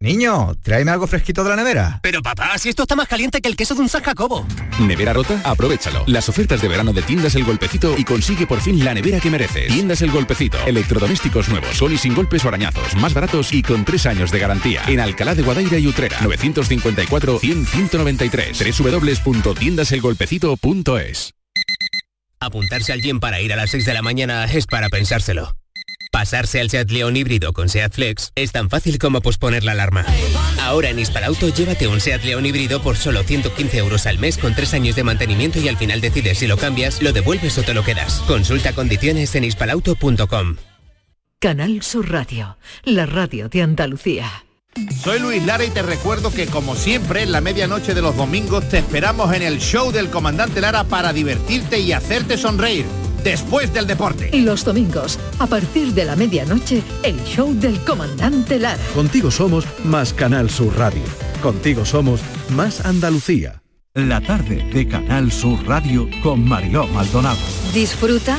Niño, tráeme algo fresquito de la nevera. Pero papá, si esto está más caliente que el queso de un San Jacobo. ¿Nevera rota? Aprovechalo. Las ofertas de verano de Tiendas El Golpecito y consigue por fin la nevera que mereces. Tiendas El Golpecito. Electrodomésticos nuevos, con y sin golpes o arañazos, más baratos y con tres años de garantía. En Alcalá de Guadaira y Utrera. 954 100 193. www.tiendaselgolpecito.es Apuntarse al gym para ir a las 6 de la mañana es para pensárselo. Pasarse al Seat León híbrido con Seat Flex es tan fácil como posponer la alarma. Ahora en Hispalauto llévate un Seat León híbrido por solo 115 euros al mes con 3 años de mantenimiento y al final decides si lo cambias, lo devuelves o te lo quedas. Consulta condiciones en hispalauto.com. Canal Sur Radio, la radio de Andalucía. Soy Luis Lara y te recuerdo que como siempre en la medianoche de los domingos te esperamos en el show del comandante Lara para divertirte y hacerte sonreír después del deporte. Y los domingos, a partir de la medianoche, el show del comandante Lara. Contigo somos más Canal Sur Radio. Contigo somos más Andalucía. La tarde de Canal Sur Radio con Mariló Maldonado. Disfruta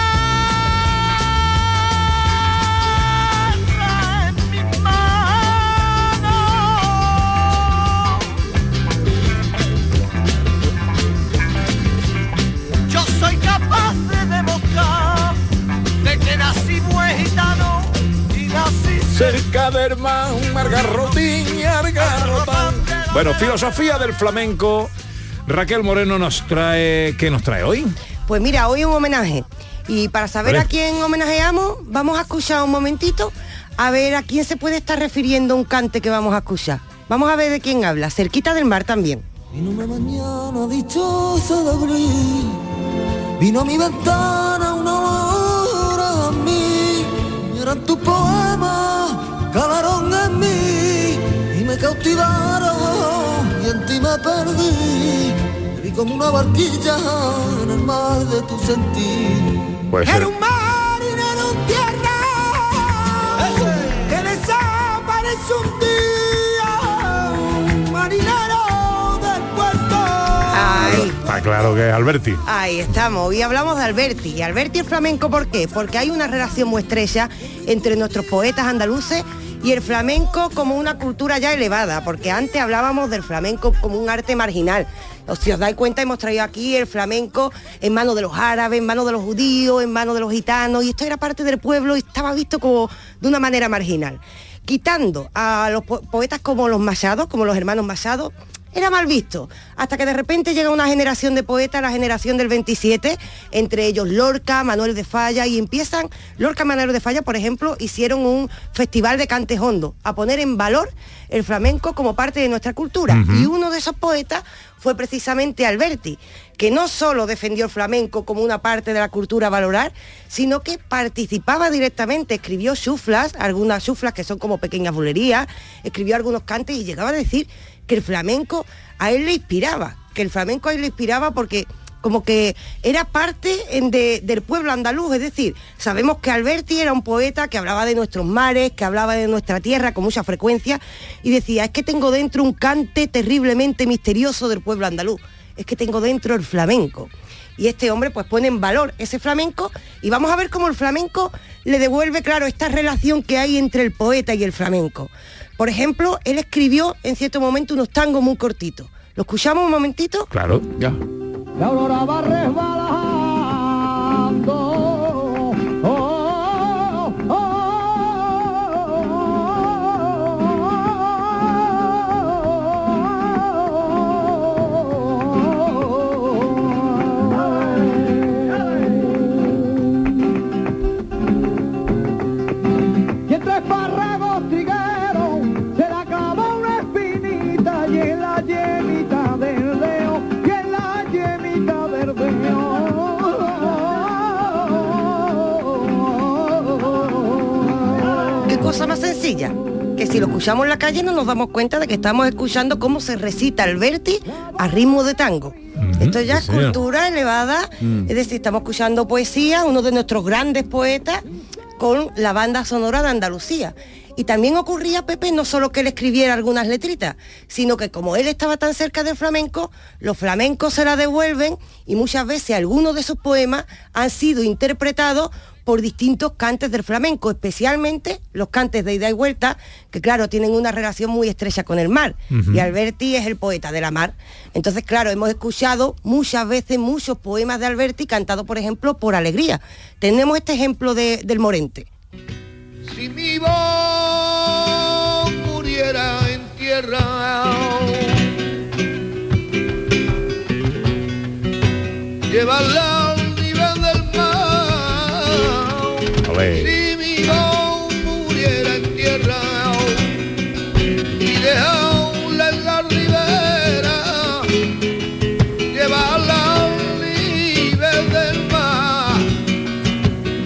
Cerca de hermano, Margarrotín y Argarrotán. Bueno, filosofía del flamenco. Raquel Moreno nos trae, ¿qué nos trae hoy? Pues mira, hoy un homenaje. Y para saber Vale. a quién homenajeamos, vamos a escuchar un momentito a ver a quién se puede estar refiriendo un cante que vamos a escuchar. Vamos a ver de quién habla, cerquita del mar también. Vino una mañana dichosa de abril, vino a mi ventana una hora a mí, eran tus poemas, calaron en mí y me cautivaron y en ti me perdí. Te vi como una barquilla en el mar de tu sentir. Puede ser. Era un marinero en tierra que desaparece un día, Está claro que es Alberti. Ahí estamos, y hablamos de Alberti. Y Alberti el flamenco, ¿por qué? Porque hay una relación muy estrecha entre nuestros poetas andaluces y el flamenco como una cultura ya elevada, porque antes hablábamos del flamenco como un arte marginal. Si os dais cuenta, hemos traído aquí el flamenco en manos de los árabes, en manos de los judíos, en manos de los gitanos, y esto era parte del pueblo y estaba visto como de una manera marginal. Quitando a los po- poetas como los Machados, como los hermanos Machados, era mal visto, hasta que de repente llega una generación de poetas, la generación del 27, entre ellos Lorca, Manuel de Falla, y empiezan, Lorca Manuel de Falla, por ejemplo, hicieron un festival de cantes hondo, a poner en valor el flamenco como parte de nuestra cultura. Y uno de esos poetas fue precisamente Alberti, que no solo defendió el flamenco como una parte de la cultura a valorar, sino que participaba directamente, escribió chuflas, algunas chuflas que son como pequeñas bulerías, escribió algunos cantes y llegaba a decir que el flamenco a él le inspiraba, que el flamenco a él le inspiraba porque como que era parte de- del pueblo andaluz, es decir, sabemos que Alberti era un poeta que hablaba de nuestros mares, que hablaba de nuestra tierra con mucha frecuencia y decía, es que tengo dentro un cante terriblemente misterioso del pueblo andaluz, es que tengo dentro el flamenco. Y este hombre pues pone en valor ese flamenco y vamos a ver cómo el flamenco le devuelve, claro, esta relación que hay entre el poeta y el flamenco. Por ejemplo, él escribió en cierto momento unos tangos muy cortitos. ¿Lo escuchamos un momentito? Claro. Ya. La si lo escuchamos en la calle no nos damos cuenta de que estamos escuchando cómo se recita Alberti a ritmo de tango. Esto ya es cultura elevada, Mm. es decir, estamos escuchando poesía, uno de nuestros grandes poetas, con la banda sonora de Andalucía. Y también ocurría, Pepe, no solo que él escribiera algunas letritas, sino que como él estaba tan cerca del flamenco, los flamencos se la devuelven y muchas veces algunos de sus poemas han sido interpretados por distintos cantes del flamenco, especialmente los cantes de ida y vuelta, que claro, tienen una relación muy estrecha con el mar. Y Alberti es el poeta de la mar. Entonces, claro, hemos escuchado muchas veces muchos poemas de Alberti cantados, por ejemplo, por Alegría. Tenemos este ejemplo de- del Morente. Si mi voz muriera en tierra, llevarla Si mi muriera en tierra y dejarla en la ribera, llevarla al nivel del mar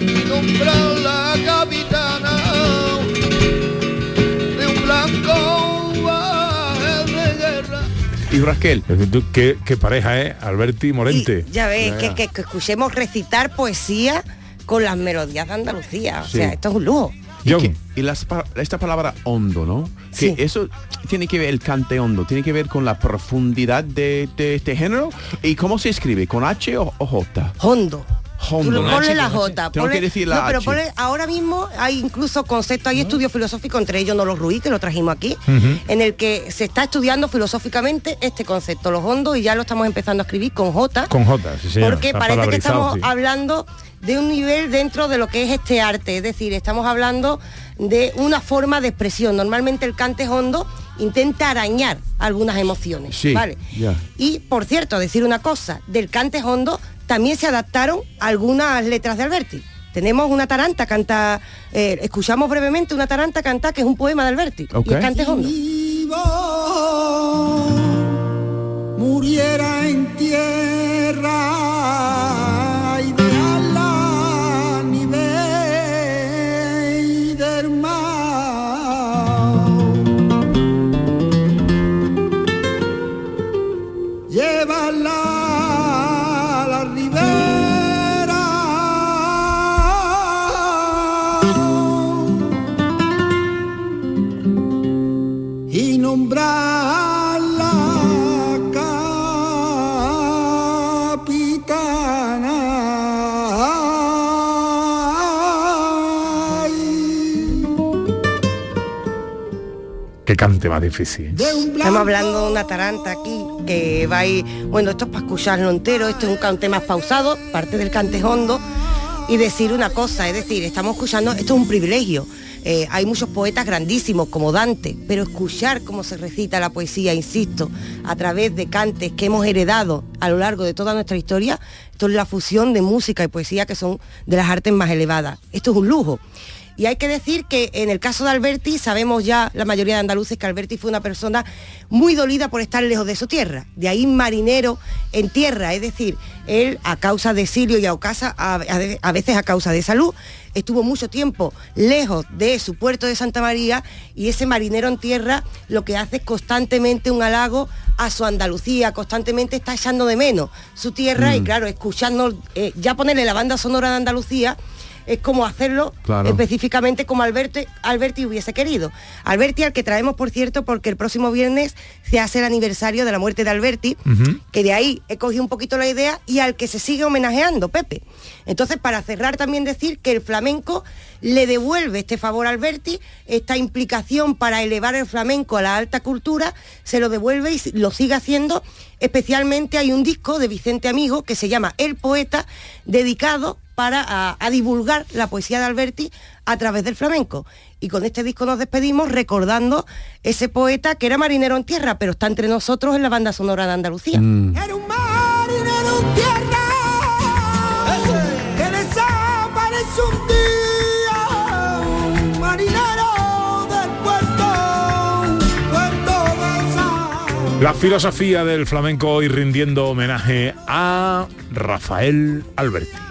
y nombrarla capitana de un blanco baje de guerra. Y Raquel. ¿Qué, qué pareja, ¿eh? Alberti y Morente. Ya ves, Ya, que, ya. que- que escuchemos recitar poesía con las melodías de Andalucía. O Sí. sea, esto es un lujo. Y, que- y las esta palabra hondo, ¿no? Que eso tiene que ver, el cante hondo, tiene que ver con la profundidad de, de este género. ¿Y cómo se escribe? ¿Con H o, o J? Hondo. Hondo. le ponle la J. Tengo ponle- que decir la no, pero ponle- ahora mismo hay incluso conceptos, hay estudios filosóficos, entre ellos Nolo Ruiz, que lo trajimos aquí, en el que se está estudiando filosóficamente este concepto, los hondos, y ya lo estamos empezando a escribir con J. Con J, sí, señor. porque parece que estamos sí. hablando de un nivel dentro de lo que es este arte, es decir, estamos hablando de una forma de expresión. Normalmente el cante hondo intenta arañar algunas emociones, Sí, ¿vale? Y por cierto, decir una cosa, del cante hondo también se adaptaron algunas letras de Alberti. Tenemos una taranta canta, eh, escuchamos brevemente una taranta canta que es un poema de Alberti y es cante hondo. muriera en tierra cante más difícil. Estamos hablando de una taranta aquí que va a ir, bueno, esto es para escucharlo entero, esto es un cante más pausado, parte del cante hondo, y decir una cosa, es decir, estamos escuchando, esto es un privilegio. Eh, hay muchos poetas grandísimos como Dante, pero escuchar cómo se recita la poesía, insisto, a través de cantes que hemos heredado a lo largo de toda nuestra historia, esto es la fusión de música y poesía que son de las artes más elevadas. Esto es un lujo. Y hay que decir que en el caso de Alberti, sabemos ya la mayoría de andaluces que Alberti fue una persona muy dolida por estar lejos de su tierra. De ahí marinero en tierra, es decir, él a causa de exilio y a, causa- a- veces a causa de salud, estuvo mucho tiempo lejos de su puerto de Santa María y ese marinero en tierra lo que hace es constantemente un halago a su Andalucía, constantemente está echando de menos su tierra y Mm. claro, escuchando, eh, ya ponerle la banda sonora de Andalucía es como hacerlo Claro. específicamente como Alberti, Alberti hubiese querido. Alberti al que traemos, por cierto, porque el próximo viernes se hace el aniversario de la muerte de Alberti, que de ahí he cogido un poquito la idea y al que se sigue homenajeando, Pepe. Entonces, para cerrar también decir que el flamenco le devuelve este favor a Alberti, esta implicación para elevar el flamenco a la alta cultura, se lo devuelve y lo sigue haciendo. Especialmente hay un disco de Vicente Amigo que se llama El Poeta, dedicado para a, a divulgar la poesía de Alberti a través del flamenco. Y con este disco nos despedimos recordando ese poeta que era marinero en tierra, pero está entre nosotros en la banda sonora de Andalucía. Era un marinero en tierra que desaparece un día, un marinero del puerto, puerto de San La filosofía del flamenco hoy rindiendo homenaje a Rafael Alberti.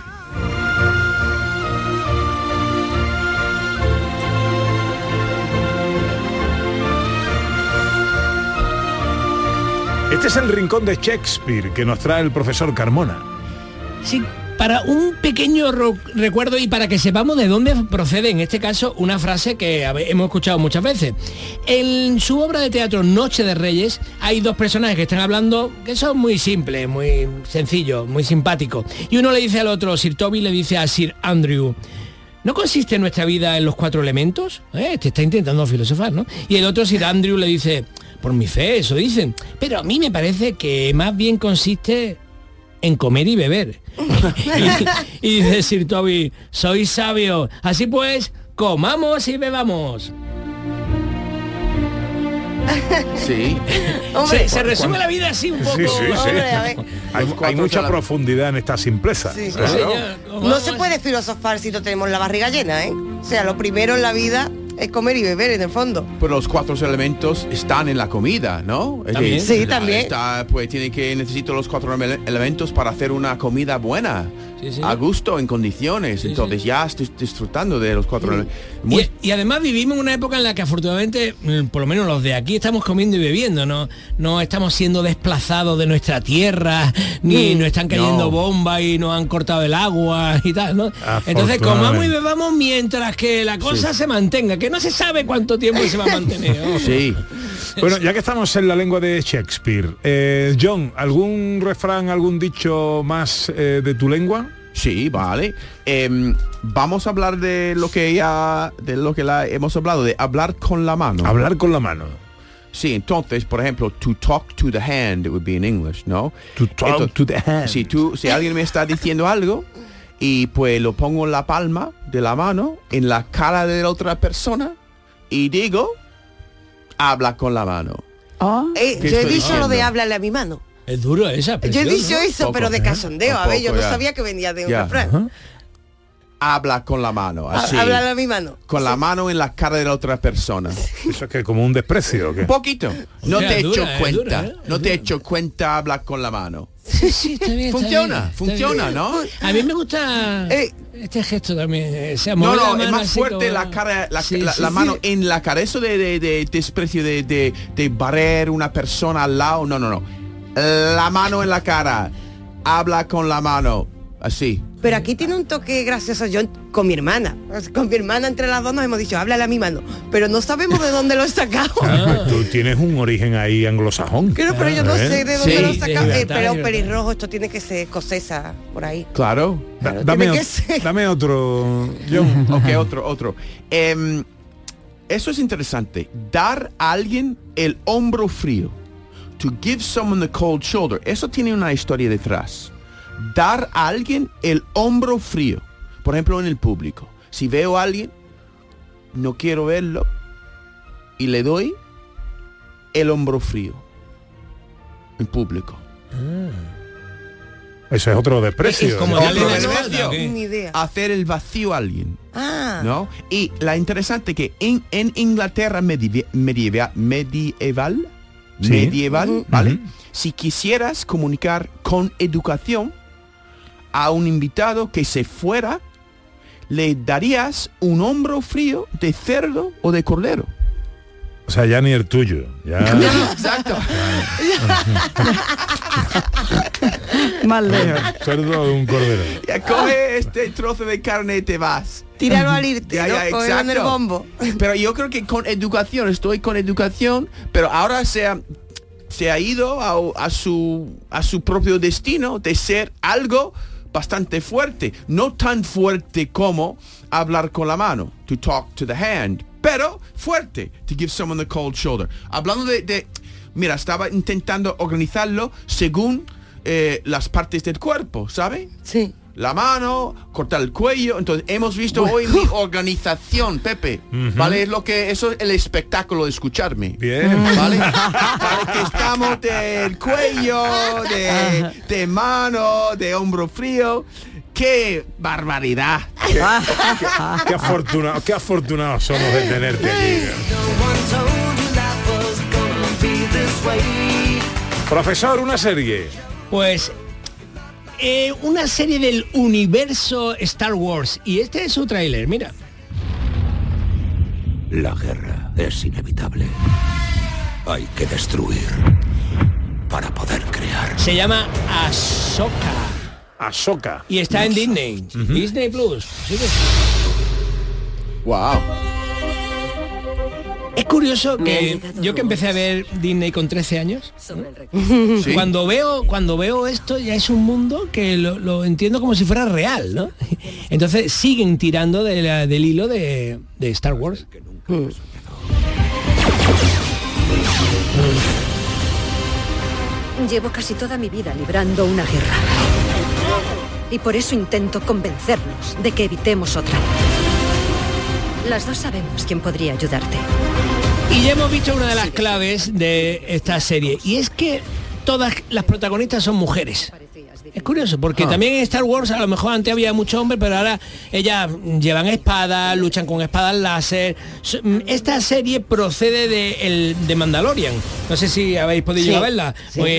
Este es el rincón de Shakespeare que nos trae el profesor Carmona. Sí, para un pequeño recuerdo y para que sepamos de dónde procede, en este caso, una frase que hemos escuchado muchas veces. En su obra de teatro Noche de Reyes hay dos personajes que están hablando que son muy simples, muy sencillos, muy simpáticos. Y uno le dice al otro, Sir Toby le dice a Sir Andrew, ¿No consiste nuestra vida en los cuatro elementos? Eh, te está intentando filosofar, ¿no? Y el otro Sir Andrew le dice, por mi fe, eso dicen. Pero a mí me parece que más bien consiste en comer y beber. y, Sir Toby, sois sabio. Así pues, comamos y bebamos. Sí. se, se resume la vida así un poco. Sí, sí, sí. Hombre, a ver. Hay, hay mucha profundidad en esta simpleza. Sí, Claro. No se puede filosofar si no tenemos la barriga llena, ¿eh? O sea, lo primero en la vida es comer y beber, en el fondo. Pero los cuatro elementos están en la comida, ¿no? Es También. Sí, la- también. Está, pues tiene que necesito los cuatro ele- elementos para hacer una comida buena, sí. a gusto, en condiciones. Entonces ya estoy disfrutando de los cuatro elementos. Y, y además vivimos en una época en la que afortunadamente, mm, por lo menos los de aquí, estamos comiendo y bebiendo, no, no estamos siendo desplazados de nuestra tierra, ni Mm. nos están cayendo No. bombas y nos han cortado el agua y tal, ¿no? Entonces comamos y bebamos mientras que la cosa se mantenga, que no se sabe cuánto tiempo se va a mantener. ojo. Sí. Bueno, ya que estamos en la lengua de Shakespeare, eh, John, ¿algún refrán, algún dicho más eh, de tu lengua? Sí, vale. Em, vamos a hablar de lo que ya, de lo que la hemos hablado, de hablar con la mano. Hablar con la mano. Sí, entonces, por ejemplo, to talk to the hand, it would be in English, ¿no? To talk to the hand. Si tú, si alguien me está diciendo algo y pues lo pongo en la palma de la mano, en la cara de la otra persona y digo, habla con la mano. Eh, ¿Qué yo he dicho lo de háblale a mi mano. Es duro esa Yo he dicho eso, pero de casondeo. A ver, yo no ya. sabía que venía de un refrán. Habla con la mano, así. Háblale a mi mano. Con la mano en la cara de la otra persona. Eso es que como un desprecio. ¿o qué? Poquito. No te he dura, hecho cuenta. dura, ¿eh? No te he hecho cuenta habla con la mano. Sí, sí, está bien, está Funciona, está funciona, bien. ¿no? A mí me gusta este gesto también. eh, sea, No, no, es más fuerte como- la cara, la, Sí, la- sí, la sí. mano en la cara. Eso de, de- de desprecio de, de, de barrer una persona al lado. No, no, no. La mano en la cara. Habla con la mano. Así. Pero aquí tiene un toque gracioso yo con mi hermana. Con mi hermana entre las dos nos hemos dicho, háblale a mi mano. Pero no sabemos de dónde lo he sacado. Ah, pues tú tienes un origen ahí anglosajón. Creo, pero yo no ¿Eh? sé de dónde lo he sacado. Eh, pero pelirrojo, esto tiene que ser escocesa por ahí. Claro. Claro, dame, o- dame otro, John. ok, otro, otro. Em, eso es interesante. Dar a alguien el hombro frío. To give someone the cold shoulder. Eso tiene una historia detrás. Dar a alguien el hombro frío. Por ejemplo, en el público. Si veo a alguien, no quiero verlo y le doy el hombro frío. En público. Eso es otro desprecio. Otro desprecio. Ni idea. Hacer el vacío a alguien. Ah. ¿no? Y la interesante que en, en Inglaterra medieval, medieval, medieval, Sí. medieval, Ujú. ¿vale? Si quisieras comunicar con educación a un invitado que se fuera, le darías un hombro frío de cerdo o de cordero. O sea, ya ni el tuyo. Ya. Exacto. Más lejos. Cerdo de un cordero. Ya coge este trozo de carne y te vas. Tíralo al irte, Ya, ¿no? ya, Cógelo en el exacto. bombo. Pero yo creo que con educación, estoy con educación, pero ahora se ha, se ha ido a, a su, a su propio destino de ser algo bastante fuerte. No tan fuerte como hablar con la mano, to talk to the hand, pero fuerte, to give someone the cold shoulder. Hablando de, mira, estaba intentando organizarlo según eh, las partes del cuerpo, ¿sabe? Sí. La mano, cortar el cuello. Entonces, hemos visto hoy mi organización, Pepe. ¿Vale? Es lo que, eso es el espectáculo de escucharme. Bien. ¿Vale? Estamos del cuello, de, de mano, de hombro frío. ¡Qué barbaridad! Qué, qué afortunado, qué afortunados somos de tenerte aquí. Profesor, una serie. Pues eh, una serie del universo Star Wars. Y este es su tráiler, mira. La guerra es inevitable. Hay que destruir para poder crear. Se llama Ahsoka. Ahsoka. Y está en Disney. Disney Plus. Sí Wow. Es curioso que yo que empecé a ver Disney con 13 años, Sí. cuando veo cuando veo esto ya es un mundo que lo, lo entiendo como si fuera real, ¿no? Entonces siguen tirando de la- del hilo de, de Star Wars. Llevo casi toda mi vida librando una guerra. Y por eso intento convencernos de que evitemos otra. Las dos sabemos quién podría ayudarte. Y ya hemos visto una de las claves de esta serie y es que todas las protagonistas son mujeres. Es curioso, porque Ah. también en Star Wars a lo mejor antes había muchos hombres, pero ahora ellas llevan espadas, luchan con espadas láser. Mm, Esta serie procede de, el, de Mandalorian. No sé si habéis podido Sí, verla. sí. Muy,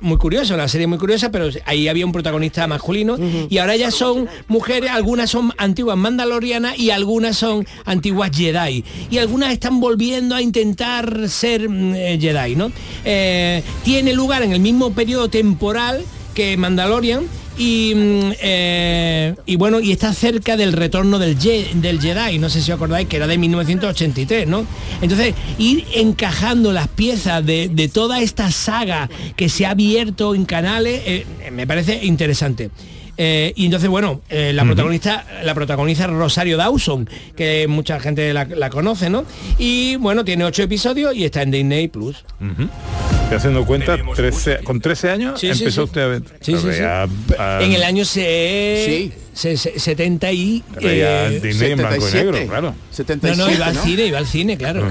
muy curioso, una serie muy curiosa, pero ahí había un protagonista masculino y ahora ya son mujeres, algunas son antiguas mandalorianas y algunas son antiguas Jedi. Y algunas están volviendo a intentar ser mm, eh, Jedi, ¿no? Eh, tiene lugar en el mismo periodo temporal que Mandalorian y, mm, eh, y bueno, y está cerca del retorno del, Je- del Jedi, no sé si os acordáis que era de 1983, ¿no? Entonces, ir encajando las piezas de, de toda esta saga que se ha abierto en canales, eh, me parece interesante. Eh, y entonces, bueno, eh, la protagonista, la protagoniza Rosario Dawson, que mucha gente la, la conoce, ¿no? Y bueno, tiene ocho episodios y está en Disney Plus. Estoy haciendo cuenta, 13 con 13 años Sí, empezó sí. usted a ver. Sí, sí, sí. a- a- en el año se, Sí. Se- se- 70 y eh, Disney en blanco y 77. negro, claro. no, 77, no, iba al ¿no? cine, iba al cine, claro.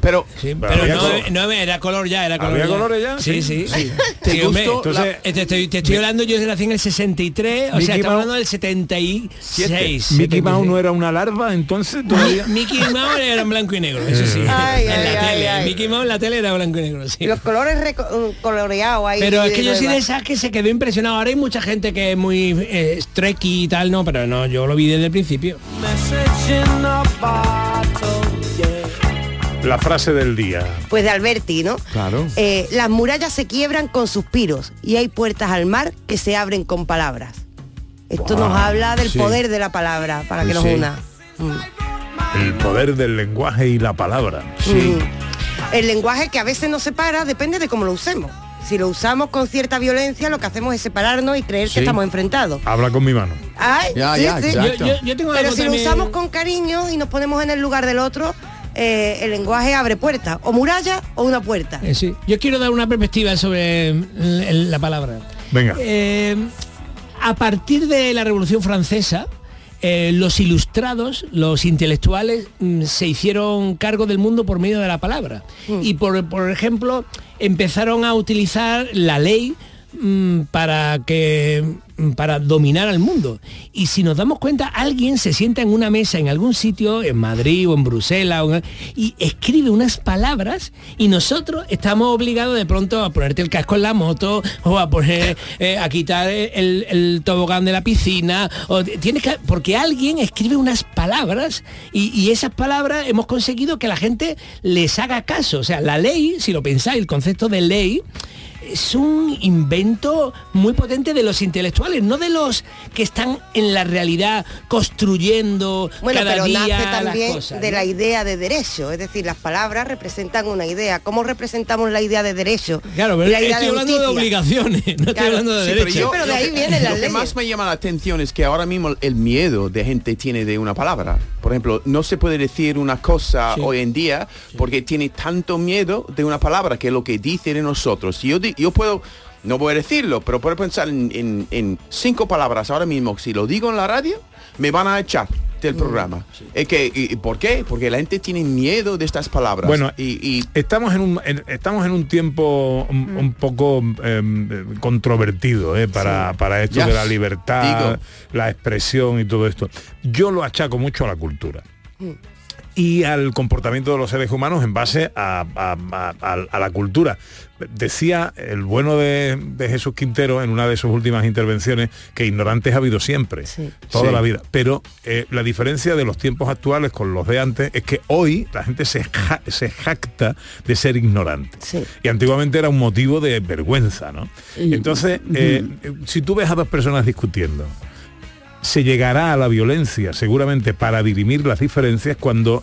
Pero, Sí, Pero pero no, no, era color ya, era color ¿Había ya. colores ya? Sí, Sí. sí. sí. ¿Te Sí, hombre, gustó la- eh, te, estoy, te estoy hablando, yo nací en el 63, o Mickey sea, estamos hablando del 76. Mickey Mouse 76. no era una larva entonces todavía. Mickey Mouse era en blanco y negro, eso sí. Ay, en ay, la ay, tele. ay. Mickey Mouse en la tele era blanco y negro, sí. Los colores mm, coloreados ahí. Pero es que yo soy de esas que se quedó impresionado. Ahora hay mucha gente que es muy eh, strecky y tal, no, pero no, yo lo vi desde el principio. La frase del día. Pues de Alberti, ¿no? Claro. Eh, las murallas se quiebran con suspiros y hay puertas al mar que se abren con palabras. Esto nos habla del sí. poder de la palabra para que Sí. nos una. El poder del lenguaje y la palabra. Mm. El lenguaje que a veces nos separa depende de cómo lo usemos. Si lo usamos con cierta violencia, lo que hacemos es separarnos y creer Sí. que estamos enfrentados. Habla con mi mano. Ay, Ya, sí, ya, sí. exacto. Yo, yo tengo Pero si también- lo usamos con cariño y nos ponemos en el lugar del otro, eh, el lenguaje abre puertas, o muralla o una puerta. Eh, sí. Yo quiero dar una perspectiva sobre el- la palabra. Venga. Eh, a partir de la Revolución Francesa, eh, los ilustrados, los intelectuales, mm, se hicieron cargo del mundo por medio de la palabra. Y por, por ejemplo, empezaron a utilizar la ley mm, para que mm, para dominar al mundo. Y si nos damos cuenta, alguien se sienta en una mesa en algún sitio, en Madrid o en Bruselas, y escribe unas palabras y nosotros estamos obligados de pronto a ponerte el casco en la moto o a poner, eh, a quitar el, el tobogán de la piscina. O tienes que, porque alguien escribe unas palabras y, y esas palabras hemos conseguido que la gente les haga caso. O sea, la ley, si lo pensáis, el concepto de ley, es un invento muy potente de los intelectuales, no de los que están en la realidad construyendo Bueno, cada pero día nace las también cosas. de ¿no? la idea de derecho, es decir, las palabras representan una idea. ¿Cómo representamos la idea de derecho? Claro, pero la idea estoy hablando de obligaciones, no estoy hablando de Sí, pero yo- pero de ahí vienen las Lo que leyes. más me llama la atención es que ahora mismo el miedo de gente tiene de una palabra. Por ejemplo, no se puede decir una cosa hoy en día porque tiene tanto miedo de una palabra que es lo que dice de nosotros. Yo, yo puedo, no voy a decirlo, pero puedo pensar en, en- en cinco palabras ahora mismo. Si lo digo en la radio, me van a echar Mm, del programa. Es que, y- ¿Por qué? Porque la gente tiene miedo de estas palabras. Bueno, y, y Estamos en un en- estamos en un tiempo un, un poco em, controvertido eh, para, Sí. para esto Ya, de la libertad, digo. la expresión y todo esto. Yo lo achaco mucho a la cultura. Y al comportamiento de los seres humanos en base a, a- a- a- a la cultura. Decía el bueno de, de Jesús Quintero en una de sus últimas intervenciones que ignorantes ha habido siempre, toda Sí. la vida. Pero eh, la diferencia de los tiempos actuales con los de antes es que hoy la gente se, ja- se jacta de ser ignorante. Y antiguamente era un motivo de vergüenza, ¿no? Entonces, eh, si tú ves a dos personas discutiendo, se llegará a la violencia seguramente para dirimir las diferencias cuando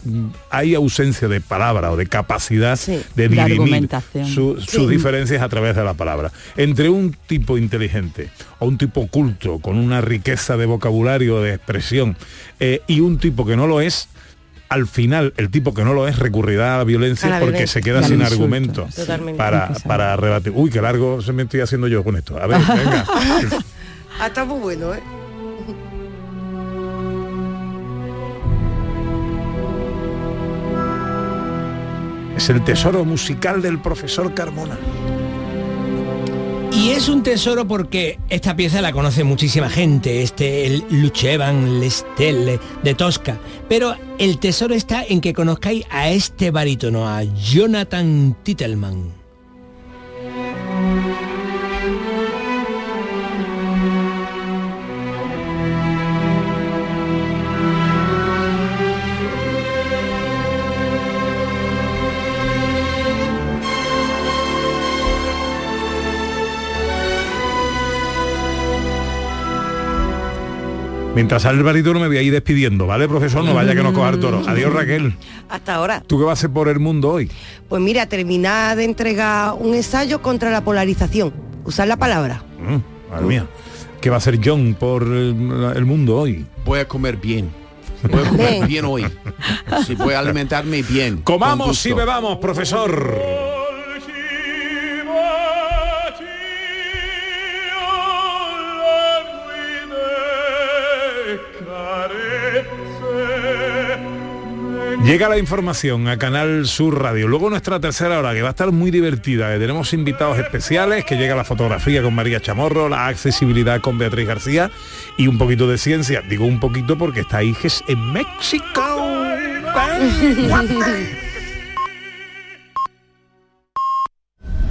hay ausencia de palabra o de capacidad de de dirimir su- sus Sí. diferencias a través de la palabra. Entre un tipo inteligente o un tipo culto con una riqueza de vocabulario, de expresión, eh, y un tipo que no lo es, al final el tipo que no lo es recurrirá a la violencia A la porque violencia. se queda sin insulto. argumentos Totalmente. para, para rebatir. Uy, qué largo se me estoy haciendo yo con esto. A ver, venga. Ah, está muy bueno, ¿eh? Es el tesoro musical del profesor Carmona. Y es un tesoro porque esta pieza la conoce muchísima gente, este el Luchevan Lestelle de Tosca. Pero el tesoro está en que conozcáis a este barítono, a Jonathan Titelman. Mientras sale el barítono me voy a ir despidiendo, ¿vale, profesor? No vaya que no coja el toro. Adiós, Raquel. Hasta ahora. ¿Tú qué vas a hacer por el mundo hoy? Pues mira, terminar de entregar un ensayo contra la polarización. Usar la palabra. Mm, madre mía. ¿Qué va a hacer John por el, el mundo hoy? Voy a comer bien. Voy a comer bien hoy. Sí, voy a alimentarme bien. Comamos y bebamos, profesor. Llega la información a Canal Sur Radio. Luego nuestra tercera hora, que va a estar muy divertida. Tenemos invitados especiales, que llega la fotografía con María Chamorro, la accesibilidad con Beatriz García y un poquito de ciencia. Digo un poquito porque está Iges en México.